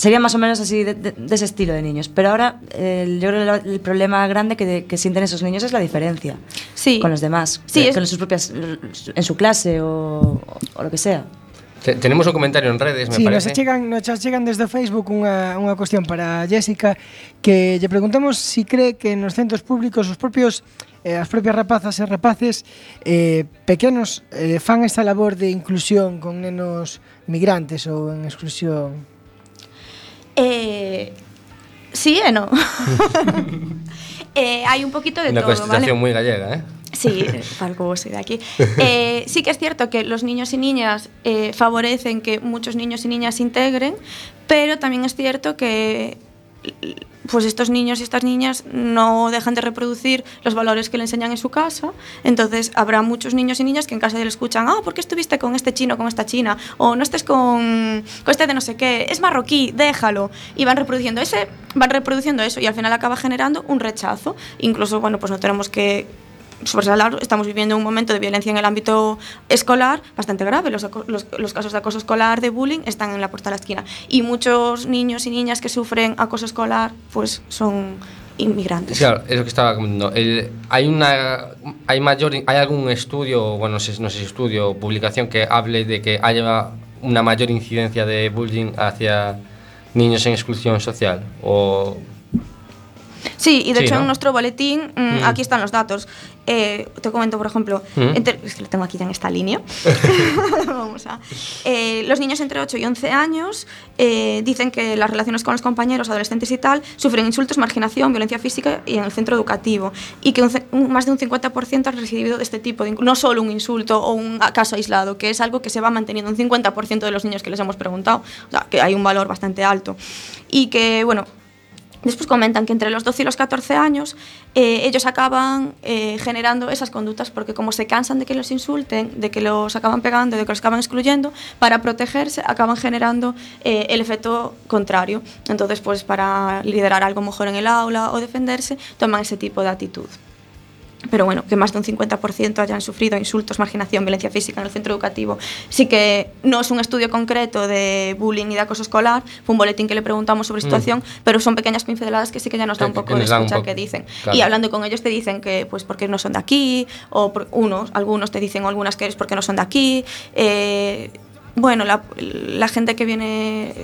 sería más o menos así de, de, de ese estilo de niños. Pero ahora eh, yo creo que el problema grande que, de, que, sienten esos niños es la diferencia sí. con los demás, sí, es... con sus propias, en su clase o, o lo que sea. Te, tenemos o comentario en redes, me sí, parece. Nos chegan, nos chegan desde Facebook unha, unha cuestión para Jessica que lle preguntamos se si cree que nos centros públicos os propios eh, as propias rapazas e rapaces eh, pequenos eh, fan esta labor de inclusión con nenos migrantes ou en exclusión Eh, sí e non. eh, [laughs] eh hai un poquito de Una todo, constitución ¿vale? moi gallega, eh? Sí, algo soy de aquí. [laughs] Eh, sí que es cierto que los niños y niñas eh, favorecen que muchos niños y niñas se integren, pero también es cierto que pues estos niños y estas niñas no dejan de reproducir los valores que le enseñan en su casa. Entonces habrá muchos niños y niñas que en casa le escuchan, ah, ¿por qué estuviste con este chino, con esta china? O no estés con, con este de no sé qué, es marroquí, déjalo. Y van reproduciendo ese, van reproduciendo eso y al final acaba generando un rechazo. Incluso, bueno, pues no tenemos que estamos viviendo un momento de violencia en el ámbito escolar bastante grave. Los, los- los casos de acoso escolar, de bullying, están en la puerta de la esquina. Y muchos niños y niñas que sufren acoso escolar, pues son inmigrantes. Claro, es lo que estaba comentando. El- hay una hay mayor hay algún estudio, bueno, no sé, no sé si estudio o publicación que hable de que haya una mayor incidencia de bullying hacia niños en exclusión social o Sí, y de Sí, hecho ¿no? en nuestro boletín, mm, Mm. aquí están los datos. Eh, te comento, por ejemplo, Mm. entre- es que lo tengo aquí ya en esta línea. [laughs] Vamos a. eh, los niños entre 8 y 11 años eh, dicen que las relaciones con los compañeros, adolescentes y tal, sufren insultos, marginación, violencia física y en el centro educativo. Y que un ce- un- más de un 50% han recibido de este tipo, de, no solo un insulto o un caso aislado, que es algo que se va manteniendo un 50% de los niños que les hemos preguntado. O sea, que hay un valor bastante alto. Y que, bueno, Después comentan que entre los 12 y los 14 años eh, ellos acaban eh, generando esas conductas porque como se cansan de que los insulten, de que los acaban pegando, de que los acaban excluyendo, para protegerse acaban generando eh, el efecto contrario. Entonces, pues para liderar algo mejor en el aula o defenderse, toman ese tipo de actitud. Pero bueno, que más de un 50% hayan sufrido insultos, marginación, violencia física en el centro educativo. Sí que no es un estudio concreto de bullying y de acoso escolar, fue un boletín que le preguntamos sobre Mm. situación, pero son pequeñas pinceladas que sí que ya nos da un poco de escuchar qué dicen. claro. Y hablando con ellos te dicen que pues porque no son de aquí, o por- unos, algunos te dicen o algunas que es porque no son de aquí. eh, bueno, la, gente que viene,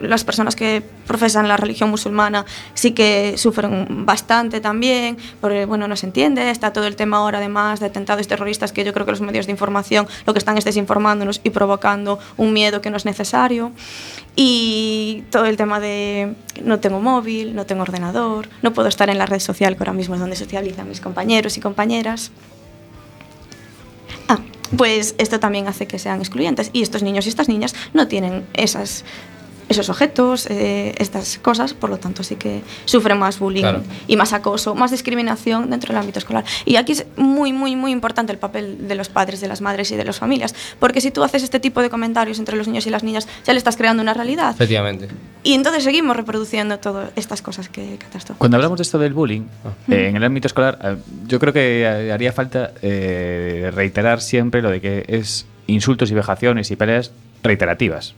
las personas que profesan la religión musulmana sí que sufren bastante también, porque bueno, no se entiende, está todo el tema ahora además de atentados terroristas que yo creo que los medios de información lo que están es desinformándonos y provocando un miedo que no es necesario. Y todo el tema de no tengo móvil, no tengo ordenador, no puedo estar en la red social que ahora mismo es donde socializan mis compañeros y compañeras. Pues esto también hace que sean excluyentes. Y estos niños y estas niñas no tienen esas esos objetos, eh, estas cosas, por lo tanto sí que sufren más bullying Claro. y más acoso, más discriminación dentro del ámbito escolar. Y aquí es muy, muy, muy importante el papel de los padres, de las madres y de las familias, porque si tú haces este tipo de comentarios entre los niños y las niñas, ya le estás creando una realidad. efectivamente. Y entonces seguimos reproduciendo todas estas cosas que catastróficas. Cuando hablamos de esto del bullying, Ah. eh, en el ámbito escolar, eh, yo creo que haría falta eh, reiterar siempre lo de que es insultos y vejaciones y peleas reiterativas.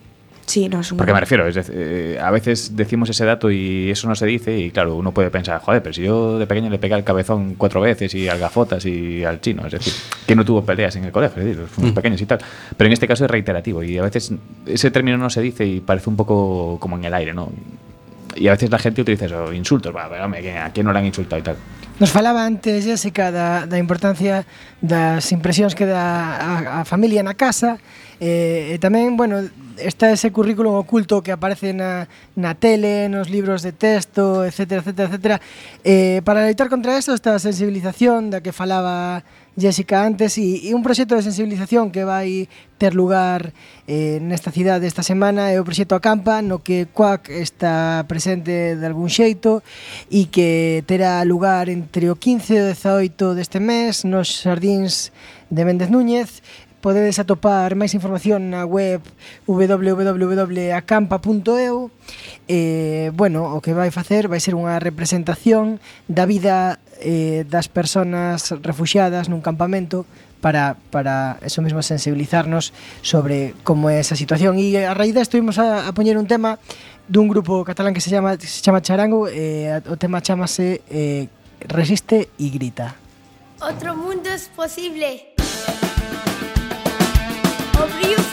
Sí, no es un Porque me refiero, es dec- eh, a veces decimos ese dato y eso no se dice y claro, uno puede pensar, joder, pero si yo de pequeño le pegué al cabezón cuatro veces y al gafotas y al chino, es decir, que no tuvo peleas en el colegio, es decir, fuimos Mm. pequeños y tal. Pero en este caso es reiterativo y a veces ese término no se dice y parece un poco como en el aire, ¿no? Y a veces la gente utiliza eso, insultos, va, pero hombre, ¿a quién no le han insultado y tal? Nos falaba antes, Jessica, da, da importancia das impresións que dá a, a familia na casa Eh, e tamén, bueno, está ese currículum oculto que aparece na, na tele, nos libros de texto, etc, etc, etc. Eh, para loitar contra eso está a sensibilización da que falaba Jessica antes e, e un proxecto de sensibilización que vai ter lugar eh, nesta cidade esta semana é o proxecto Acampa no que CUAC está presente de algún xeito e que terá lugar entre o 15 e o 18 deste mes nos xardíns de Méndez Núñez Podedes atopar máis información na web www.acampa.eu eh, Bueno, o que vai facer vai ser unha representación da vida eh, das persoas refugiadas nun campamento para, para eso mesmo sensibilizarnos sobre como é esa situación. E a raíz desto imos a, a poñer un tema dun grupo catalán que se chama, se chama Charango eh, o tema chamase eh, Resiste y Grita. Otro mundo es posible. Obrigado.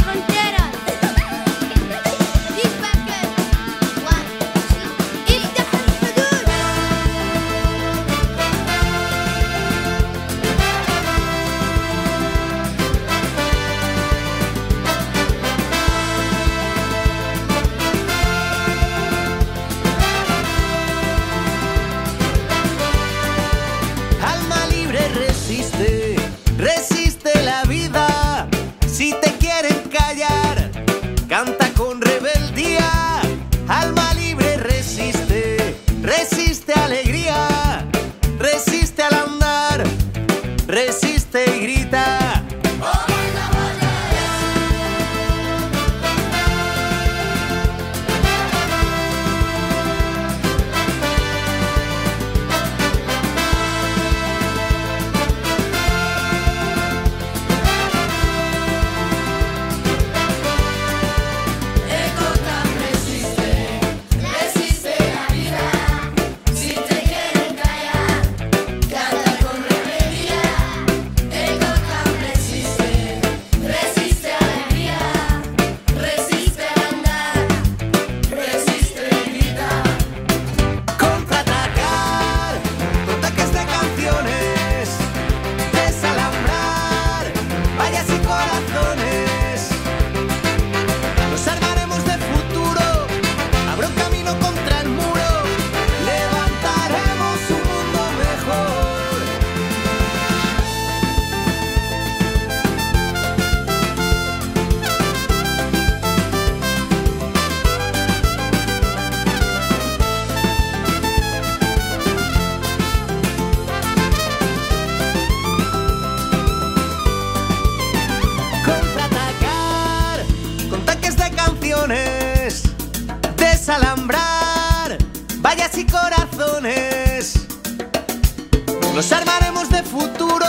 Nos armaremos de futuro,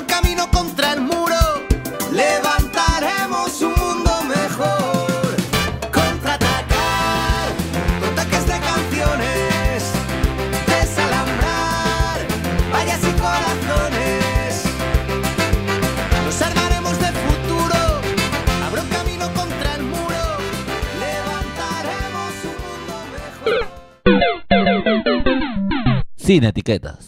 un camino contra el muro, Sin etiquetas.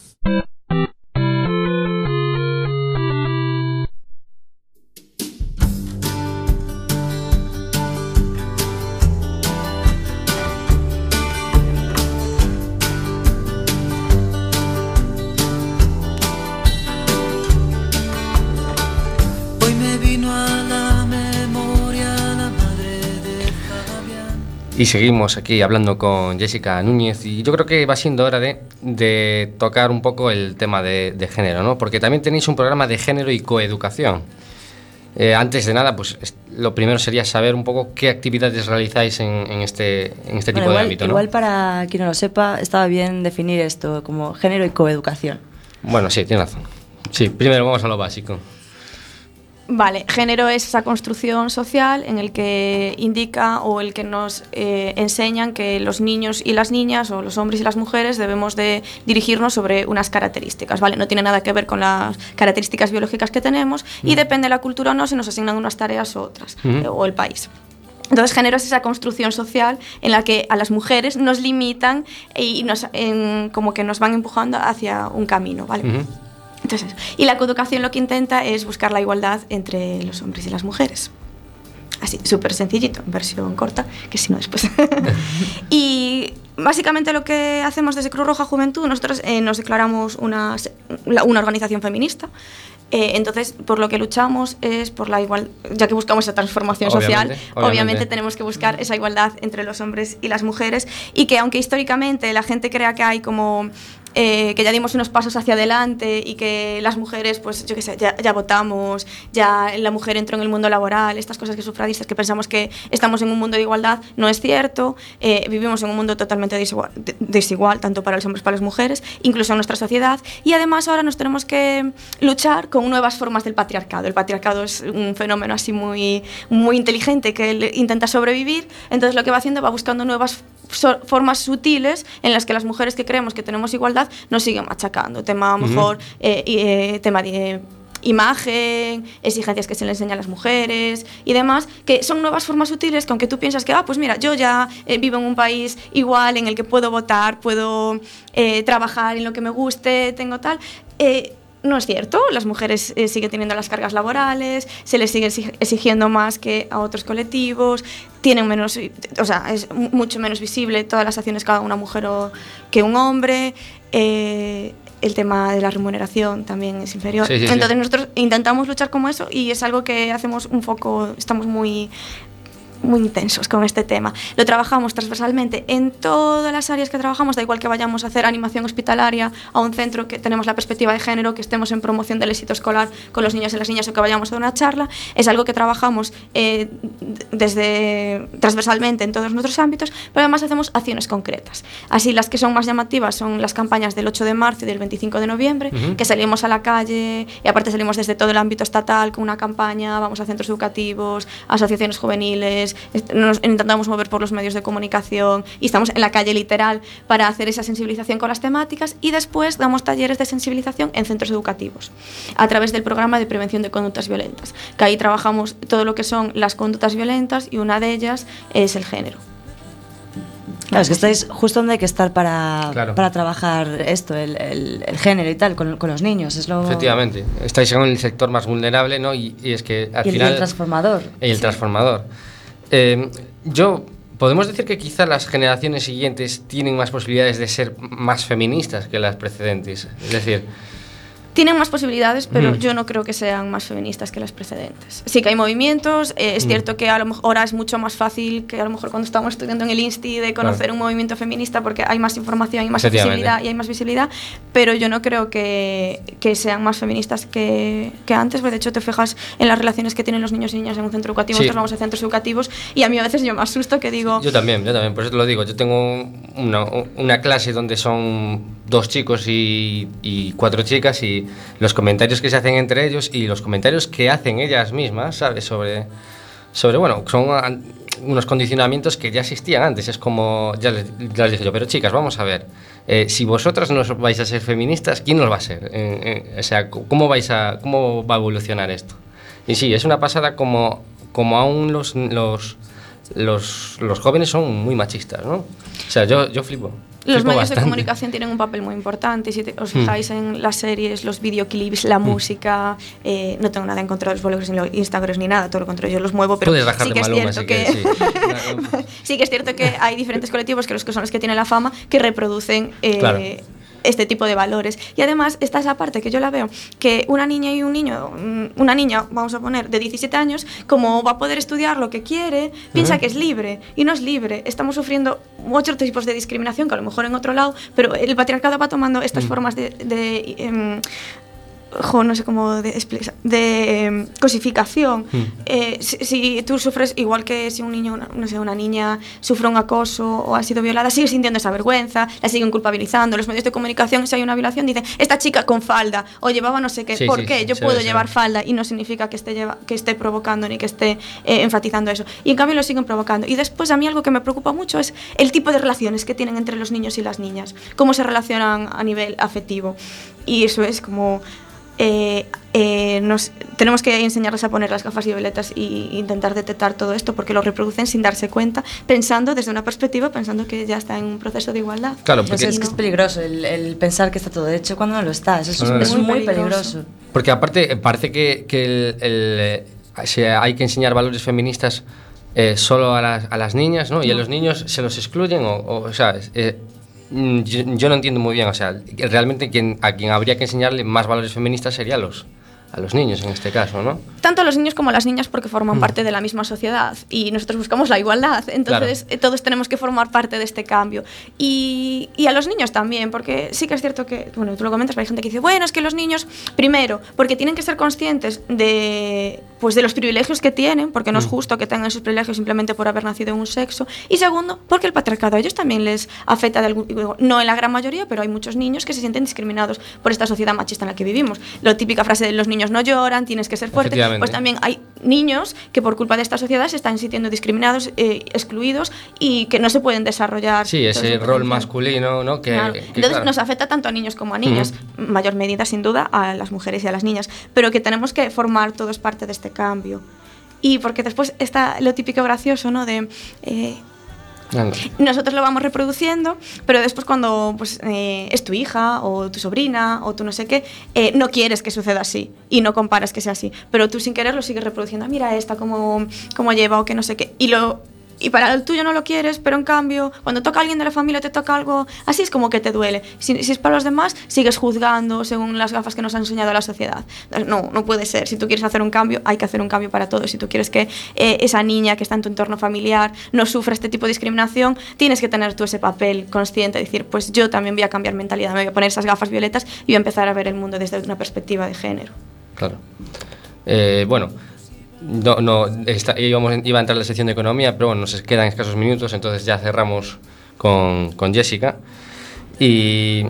Y seguimos aquí hablando con Jessica Núñez y yo creo que va siendo hora de, de tocar un poco el tema de, de género, ¿no? Porque también tenéis un programa de género y coeducación. Eh, antes de nada, pues es- lo primero sería saber un poco qué actividades realizáis en, en este, en este tipo Bueno, de igual, ámbito, ¿no? igual para quien no lo sepa, estaba bien definir esto como género y coeducación. Bueno, sí, tienes razón. Sí, primero vamos a lo básico. Vale, género es esa construcción social en el que indica o el que nos eh, enseñan que los niños y las niñas o los hombres y las mujeres debemos de dirigirnos sobre unas características, ¿vale? No tiene nada que ver con las características biológicas que tenemos y Mm. depende de la cultura o no se nos asignan unas tareas u otras Ujú. eh, o el país. Entonces, género es esa construcción social en la que a las mujeres nos limitan y nos, en- como que nos van empujando hacia un camino, ¿vale? Entonces, y la coeducación lo que intenta es buscar la igualdad entre los hombres y las mujeres. Así, súper sencillito, en versión corta, que si no después. [laughs] y básicamente lo que hacemos desde Cruz Roja Juventud, nosotros eh, nos declaramos una, una organización feminista. Eh, entonces, por lo que luchamos es por la igualdad, ya que buscamos esa transformación social, Obviamente, obviamente. obviamente. tenemos que buscar esa igualdad entre los hombres y las mujeres y que aunque históricamente la gente crea que hay como eh, que ya dimos unos pasos hacia adelante y que las mujeres, pues yo qué sé, ya, votamos, ya la mujer entró en el mundo laboral, estas cosas que sufragistas que pensamos que estamos en un mundo de igualdad, no es cierto. Eh, vivimos en un mundo totalmente desigual, de- desigual, tanto para los hombres como para las mujeres, incluso en nuestra sociedad. Y además ahora nos tenemos que luchar con nuevas formas del patriarcado. El patriarcado es un fenómeno así muy, muy inteligente que intenta sobrevivir, entonces lo que va haciendo va buscando nuevas so- formas sutiles en las que las mujeres que creemos que tenemos igualdad nos siguen machacando. Tema a lo mejor, eh, eh, tema de imagen, exigencias que se le enseñan a las mujeres y demás, que son nuevas formas sutiles que aunque tú piensas que, ah, pues mira, yo ya eh, vivo en un país igual en el que puedo votar, puedo eh, trabajar en lo que me guste, tengo tal, eh, no es cierto, las mujeres eh, siguen teniendo las cargas laborales, se les sigue exig- exigiendo más que a otros colectivos, tienen menos, o sea, es mu- mucho menos visible todas las acciones que haga una mujer o que un hombre. eh, el tema de la remuneración también es inferior. Sí, sí, sí. Entonces nosotros intentamos luchar como eso y es algo que hacemos un foco, estamos muy muy intensos con este tema. Lo trabajamos transversalmente en todas las áreas que trabajamos, da igual que vayamos a hacer animación hospitalaria a un centro que tenemos la perspectiva de género, que estemos en promoción del éxito escolar con los niños y las niñas o que vayamos a una charla, es algo que trabajamos eh, desde transversalmente en todos nuestros ámbitos, pero además hacemos acciones concretas. Así las que son más llamativas son las campañas del 8 de marzo y del 25 de noviembre, Ujú. que salimos a la calle y aparte salimos desde todo el ámbito estatal con una campaña, vamos a centros educativos, asociaciones juveniles, nos intentamos mover por los medios de comunicación y estamos en la calle literal para hacer esa sensibilización con las temáticas y después damos talleres de sensibilización en centros educativos a través del programa de prevención de conductas violentas, que ahí trabajamos todo lo que son las conductas violentas y una de ellas es el género. Claro, es que estáis justo donde hay que estar para, Claro. para trabajar esto, el, el- el género y tal, con, con los niños. Es lo, Efectivamente, estáis en el sector más vulnerable, ¿no? Y, y es que al y el, y final... el transformador. Y el transformador. Eh, yo, podemos decir que quizá las generaciones siguientes tienen más posibilidades de ser más feministas que las precedentes. Es decir, Tienen más posibilidades, pero Ujú. yo no creo que sean más feministas que las precedentes. Sí que hay movimientos, eh, es Mm. cierto que a lo mejor ahora es mucho más fácil que a lo mejor cuando estábamos estudiando en el Insti de conocer Claro. un movimiento feminista porque hay más información, hay más visibilidad y hay más visibilidad, pero yo no creo que, que sean más feministas que, que antes, porque de hecho te fijas en las relaciones que tienen los niños y niñas en un centro educativo, Sí. nosotros vamos a centros educativos y a mí a veces yo me asusto que digo... yo también, yo también, por eso te lo digo. Yo tengo una, una clase donde son dos chicos y, y cuatro chicas y los comentarios que se hacen entre ellos y los comentarios que hacen ellas mismas, ¿sabes? Sobre, sobre bueno, son unos condicionamientos que ya existían antes. Es como, ya les, les dije yo, pero chicas, vamos a ver, eh, si vosotras no vais a ser feministas, ¿quién los va a ser? Eh, eh, o sea, ¿cómo, vais a, ¿cómo va a evolucionar esto? Y sí, es una pasada como, como aún los, los, los, los jóvenes son muy machistas, ¿no? O sea, yo, yo flipo. Los medios bastante. de comunicación tienen un papel muy importante. Si te- os Hmm. fijáis en las series, los videoclips, la música, eh, no tengo nada en contra de los bloggers ni los Instagrams ni nada, todo lo contrario, yo los muevo, pero sí que es cierto que sí. [laughs] sí que es cierto que hay diferentes colectivos que los que son los que tienen la fama que reproducen eh, Claro. Este tipo de valores. Y además, esta es la parte que yo la veo, que una niña y un niño, mm, una niña, vamos a poner, de 17 años, como va a poder estudiar lo que quiere, piensa que es libre y no es libre. Estamos sufriendo muchos tipos de discriminación que a lo mejor en otro lado, pero el patriarcado va tomando estas Mm. formas de... de, em, jo, no sé cómo de, de em, cosificación. Mm. Eh, si, si tú sufres, igual que si un niño, una- no sé, una niña sufre un acoso o ha sido violada, sigue sintiendo esa vergüenza, la siguen culpabilizando. Los medios de comunicación, si hay una violación, dicen, esta chica con falda o llevaba no sé qué. Sí, ¿Por sí, qué? sí, Yo puedo llevar falda y no significa que esté, lleva- que esté provocando ni que esté eh, enfatizando eso. Y en cambio lo siguen provocando. Y después a mí algo que me preocupa mucho es el tipo de relaciones que tienen entre los niños y las niñas, cómo se relacionan a nivel afectivo. Y eso es como... eh, eh, nos, tenemos que enseñarles a poner las gafas violetas e intentar detectar todo esto porque lo reproducen sin darse cuenta, pensando desde una perspectiva, pensando que ya está en un proceso de igualdad. Claro, es que es peligroso el, el pensar que está todo hecho cuando no lo está. Eso es, No, no, es no. muy, Muy peligroso. Porque aparte eh, parece que, que el- el, se- hay que enseñar valores feministas eh, solo a las, a las niñas, ¿no? Y a los niños se los excluyen o, o, o sea, es- yo, yo no entiendo muy bien, o sea, realmente quien, a quien habría que enseñarle más valores feministas sería a los, a los niños en este caso, ¿no? tanto a los niños como a las niñas porque forman parte de la misma sociedad y nosotros buscamos la igualdad. Entonces eh, todos tenemos que formar parte de este cambio. Y, y a los niños también, porque sí que es cierto que, bueno, tú lo comentas, pero hay gente que dice, bueno, es que los niños, primero, porque tienen que ser conscientes de, pues, de los privilegios que tienen, porque no es justo que tengan esos privilegios simplemente por haber nacido en un sexo. Y segundo, porque el patriarcado a ellos también les afecta de algún, no en la gran mayoría, pero hay muchos niños que se sienten discriminados por esta sociedad machista en la que vivimos. La típica frase de los niños no lloran, tienes que ser fuerte. Pues también hay niños que por culpa de esta sociedad se están sintiendo discriminados, eh, excluidos y que no se pueden desarrollar. Sí, ese rol masculino, ¿no? Que, Claro. que, Entonces claro. nos afecta tanto a niños como a niñas, mayor medida sin duda a las mujeres y a las niñas, pero que tenemos que formar todos parte de este cambio. Y porque después está lo típico gracioso, ¿no? De eh, nosotros lo vamos reproduciendo, pero después cuando pues, eh, es tu hija o tu sobrina o tú no sé qué, eh, no quieres que suceda así y no comparas que sea así, pero tú sin querer lo sigues reproduciendo. "Ah, Mira esta cómo, cómo lleva o que no sé qué. Y lo... Y para el tuyo no lo quieres, pero en cambio, cuando toca a alguien de la familia, te toca algo así, es como que te duele. Si, si es para los demás, sigues juzgando según las gafas que nos ha enseñado la sociedad. No, no puede ser. Si tú quieres hacer un cambio, hay que hacer un cambio para todos. Si tú quieres que eh, esa niña que está en tu entorno familiar no sufra este tipo de discriminación, tienes que tener tú ese papel consciente, decir, pues yo también voy a cambiar mentalidad, me voy a poner esas gafas violetas y voy a empezar a ver el mundo desde una perspectiva de género. Claro. Eh, bueno, no, no, está- íbamos, iba a entrar la sección de economía, pero bueno, nos quedan escasos minutos, entonces ya cerramos con, con Jessica. Y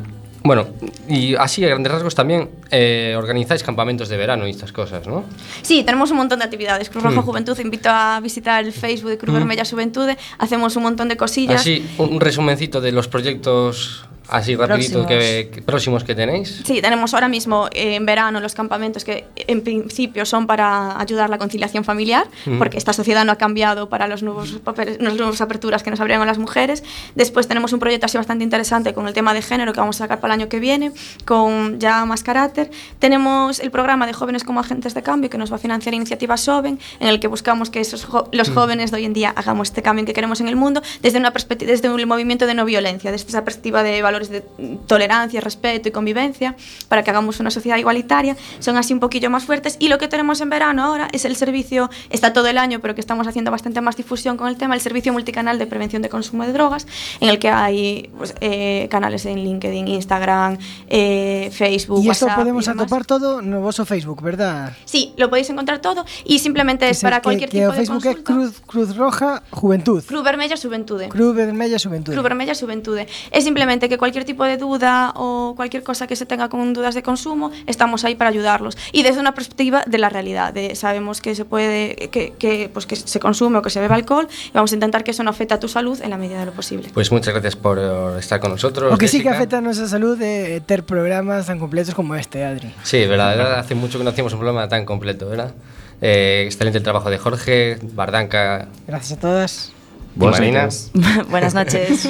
bueno, y así a grandes rasgos también eh, organizáis campamentos de verano y estas cosas, ¿no? Sí, tenemos un montón de actividades. Cruz Roja Mm. Juventud invito a visitar el Facebook de Cruz Vermella Juventude. Hacemos un montón de cosillas. Así, un resumencito de los proyectos así rapidito que, que- próximos que tenéis. Sí, tenemos ahora mismo eh, en verano los campamentos que en principio son para ayudar la conciliación familiar, porque esta sociedad no ha cambiado para los nuevos papeles, las nuevas aperturas que nos abrieron las mujeres. Después tenemos un proyecto así bastante interesante con el tema de género que vamos a sacar para el año que viene, con ya más carácter. Tenemos el programa de jóvenes como agentes de cambio que nos va a financiar Iniciativa Soben, en el que buscamos que esos los jóvenes de hoy en día hagamos este cambio que queremos en el mundo desde una perspectiva, desde un movimiento de no violencia, desde esa perspectiva de valores de tolerancia, respeto y convivencia, para que hagamos una sociedad igualitaria. Son así un poquillo más fuertes. Y lo que tenemos en verano ahora es el servicio, está todo el año, pero que estamos haciendo bastante más difusión con el tema, el servicio multicanal de prevención de consumo de drogas, en el que hay pues, eh, canales en LinkedIn, Instagram, eh, Facebook, isto WhatsApp. podemos y atopar todo no voso Facebook, verdad? Sí, lo podéis encontrar todo y simplemente es se- para cualquier que tipo de Facebook consulta. Cruz, Cruz Roja Juventud. Cruz Vermella Juventude. Cruz Vermella Juventud. Cruz Vermella Juventude. Es simplemente que cualquier tipo de duda o cualquier cosa que se tenga con dudas de consumo, estamos ahí para ayudarlos. Y desde una perspectiva de la realidad, de sabemos que se puede, que, que, pues que se consume o que se bebe alcohol, y vamos a intentar que eso no afecte a tu salud en la medida de lo posible. Pues muchas gracias por eh, estar con nosotros. O que sí que afecta a nosa salud é ter programas tan completos como este, Adri. Sí, verdad, verdad, hace mucho que no hacíamos un programa tan completo, ¿verdad? Eh, excelente el trabajo de Jorge, Bardanca, Gracias a todas. Buenas [laughs] Buenas noches.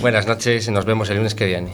Buenas noches y nos vemos el lunes que viene.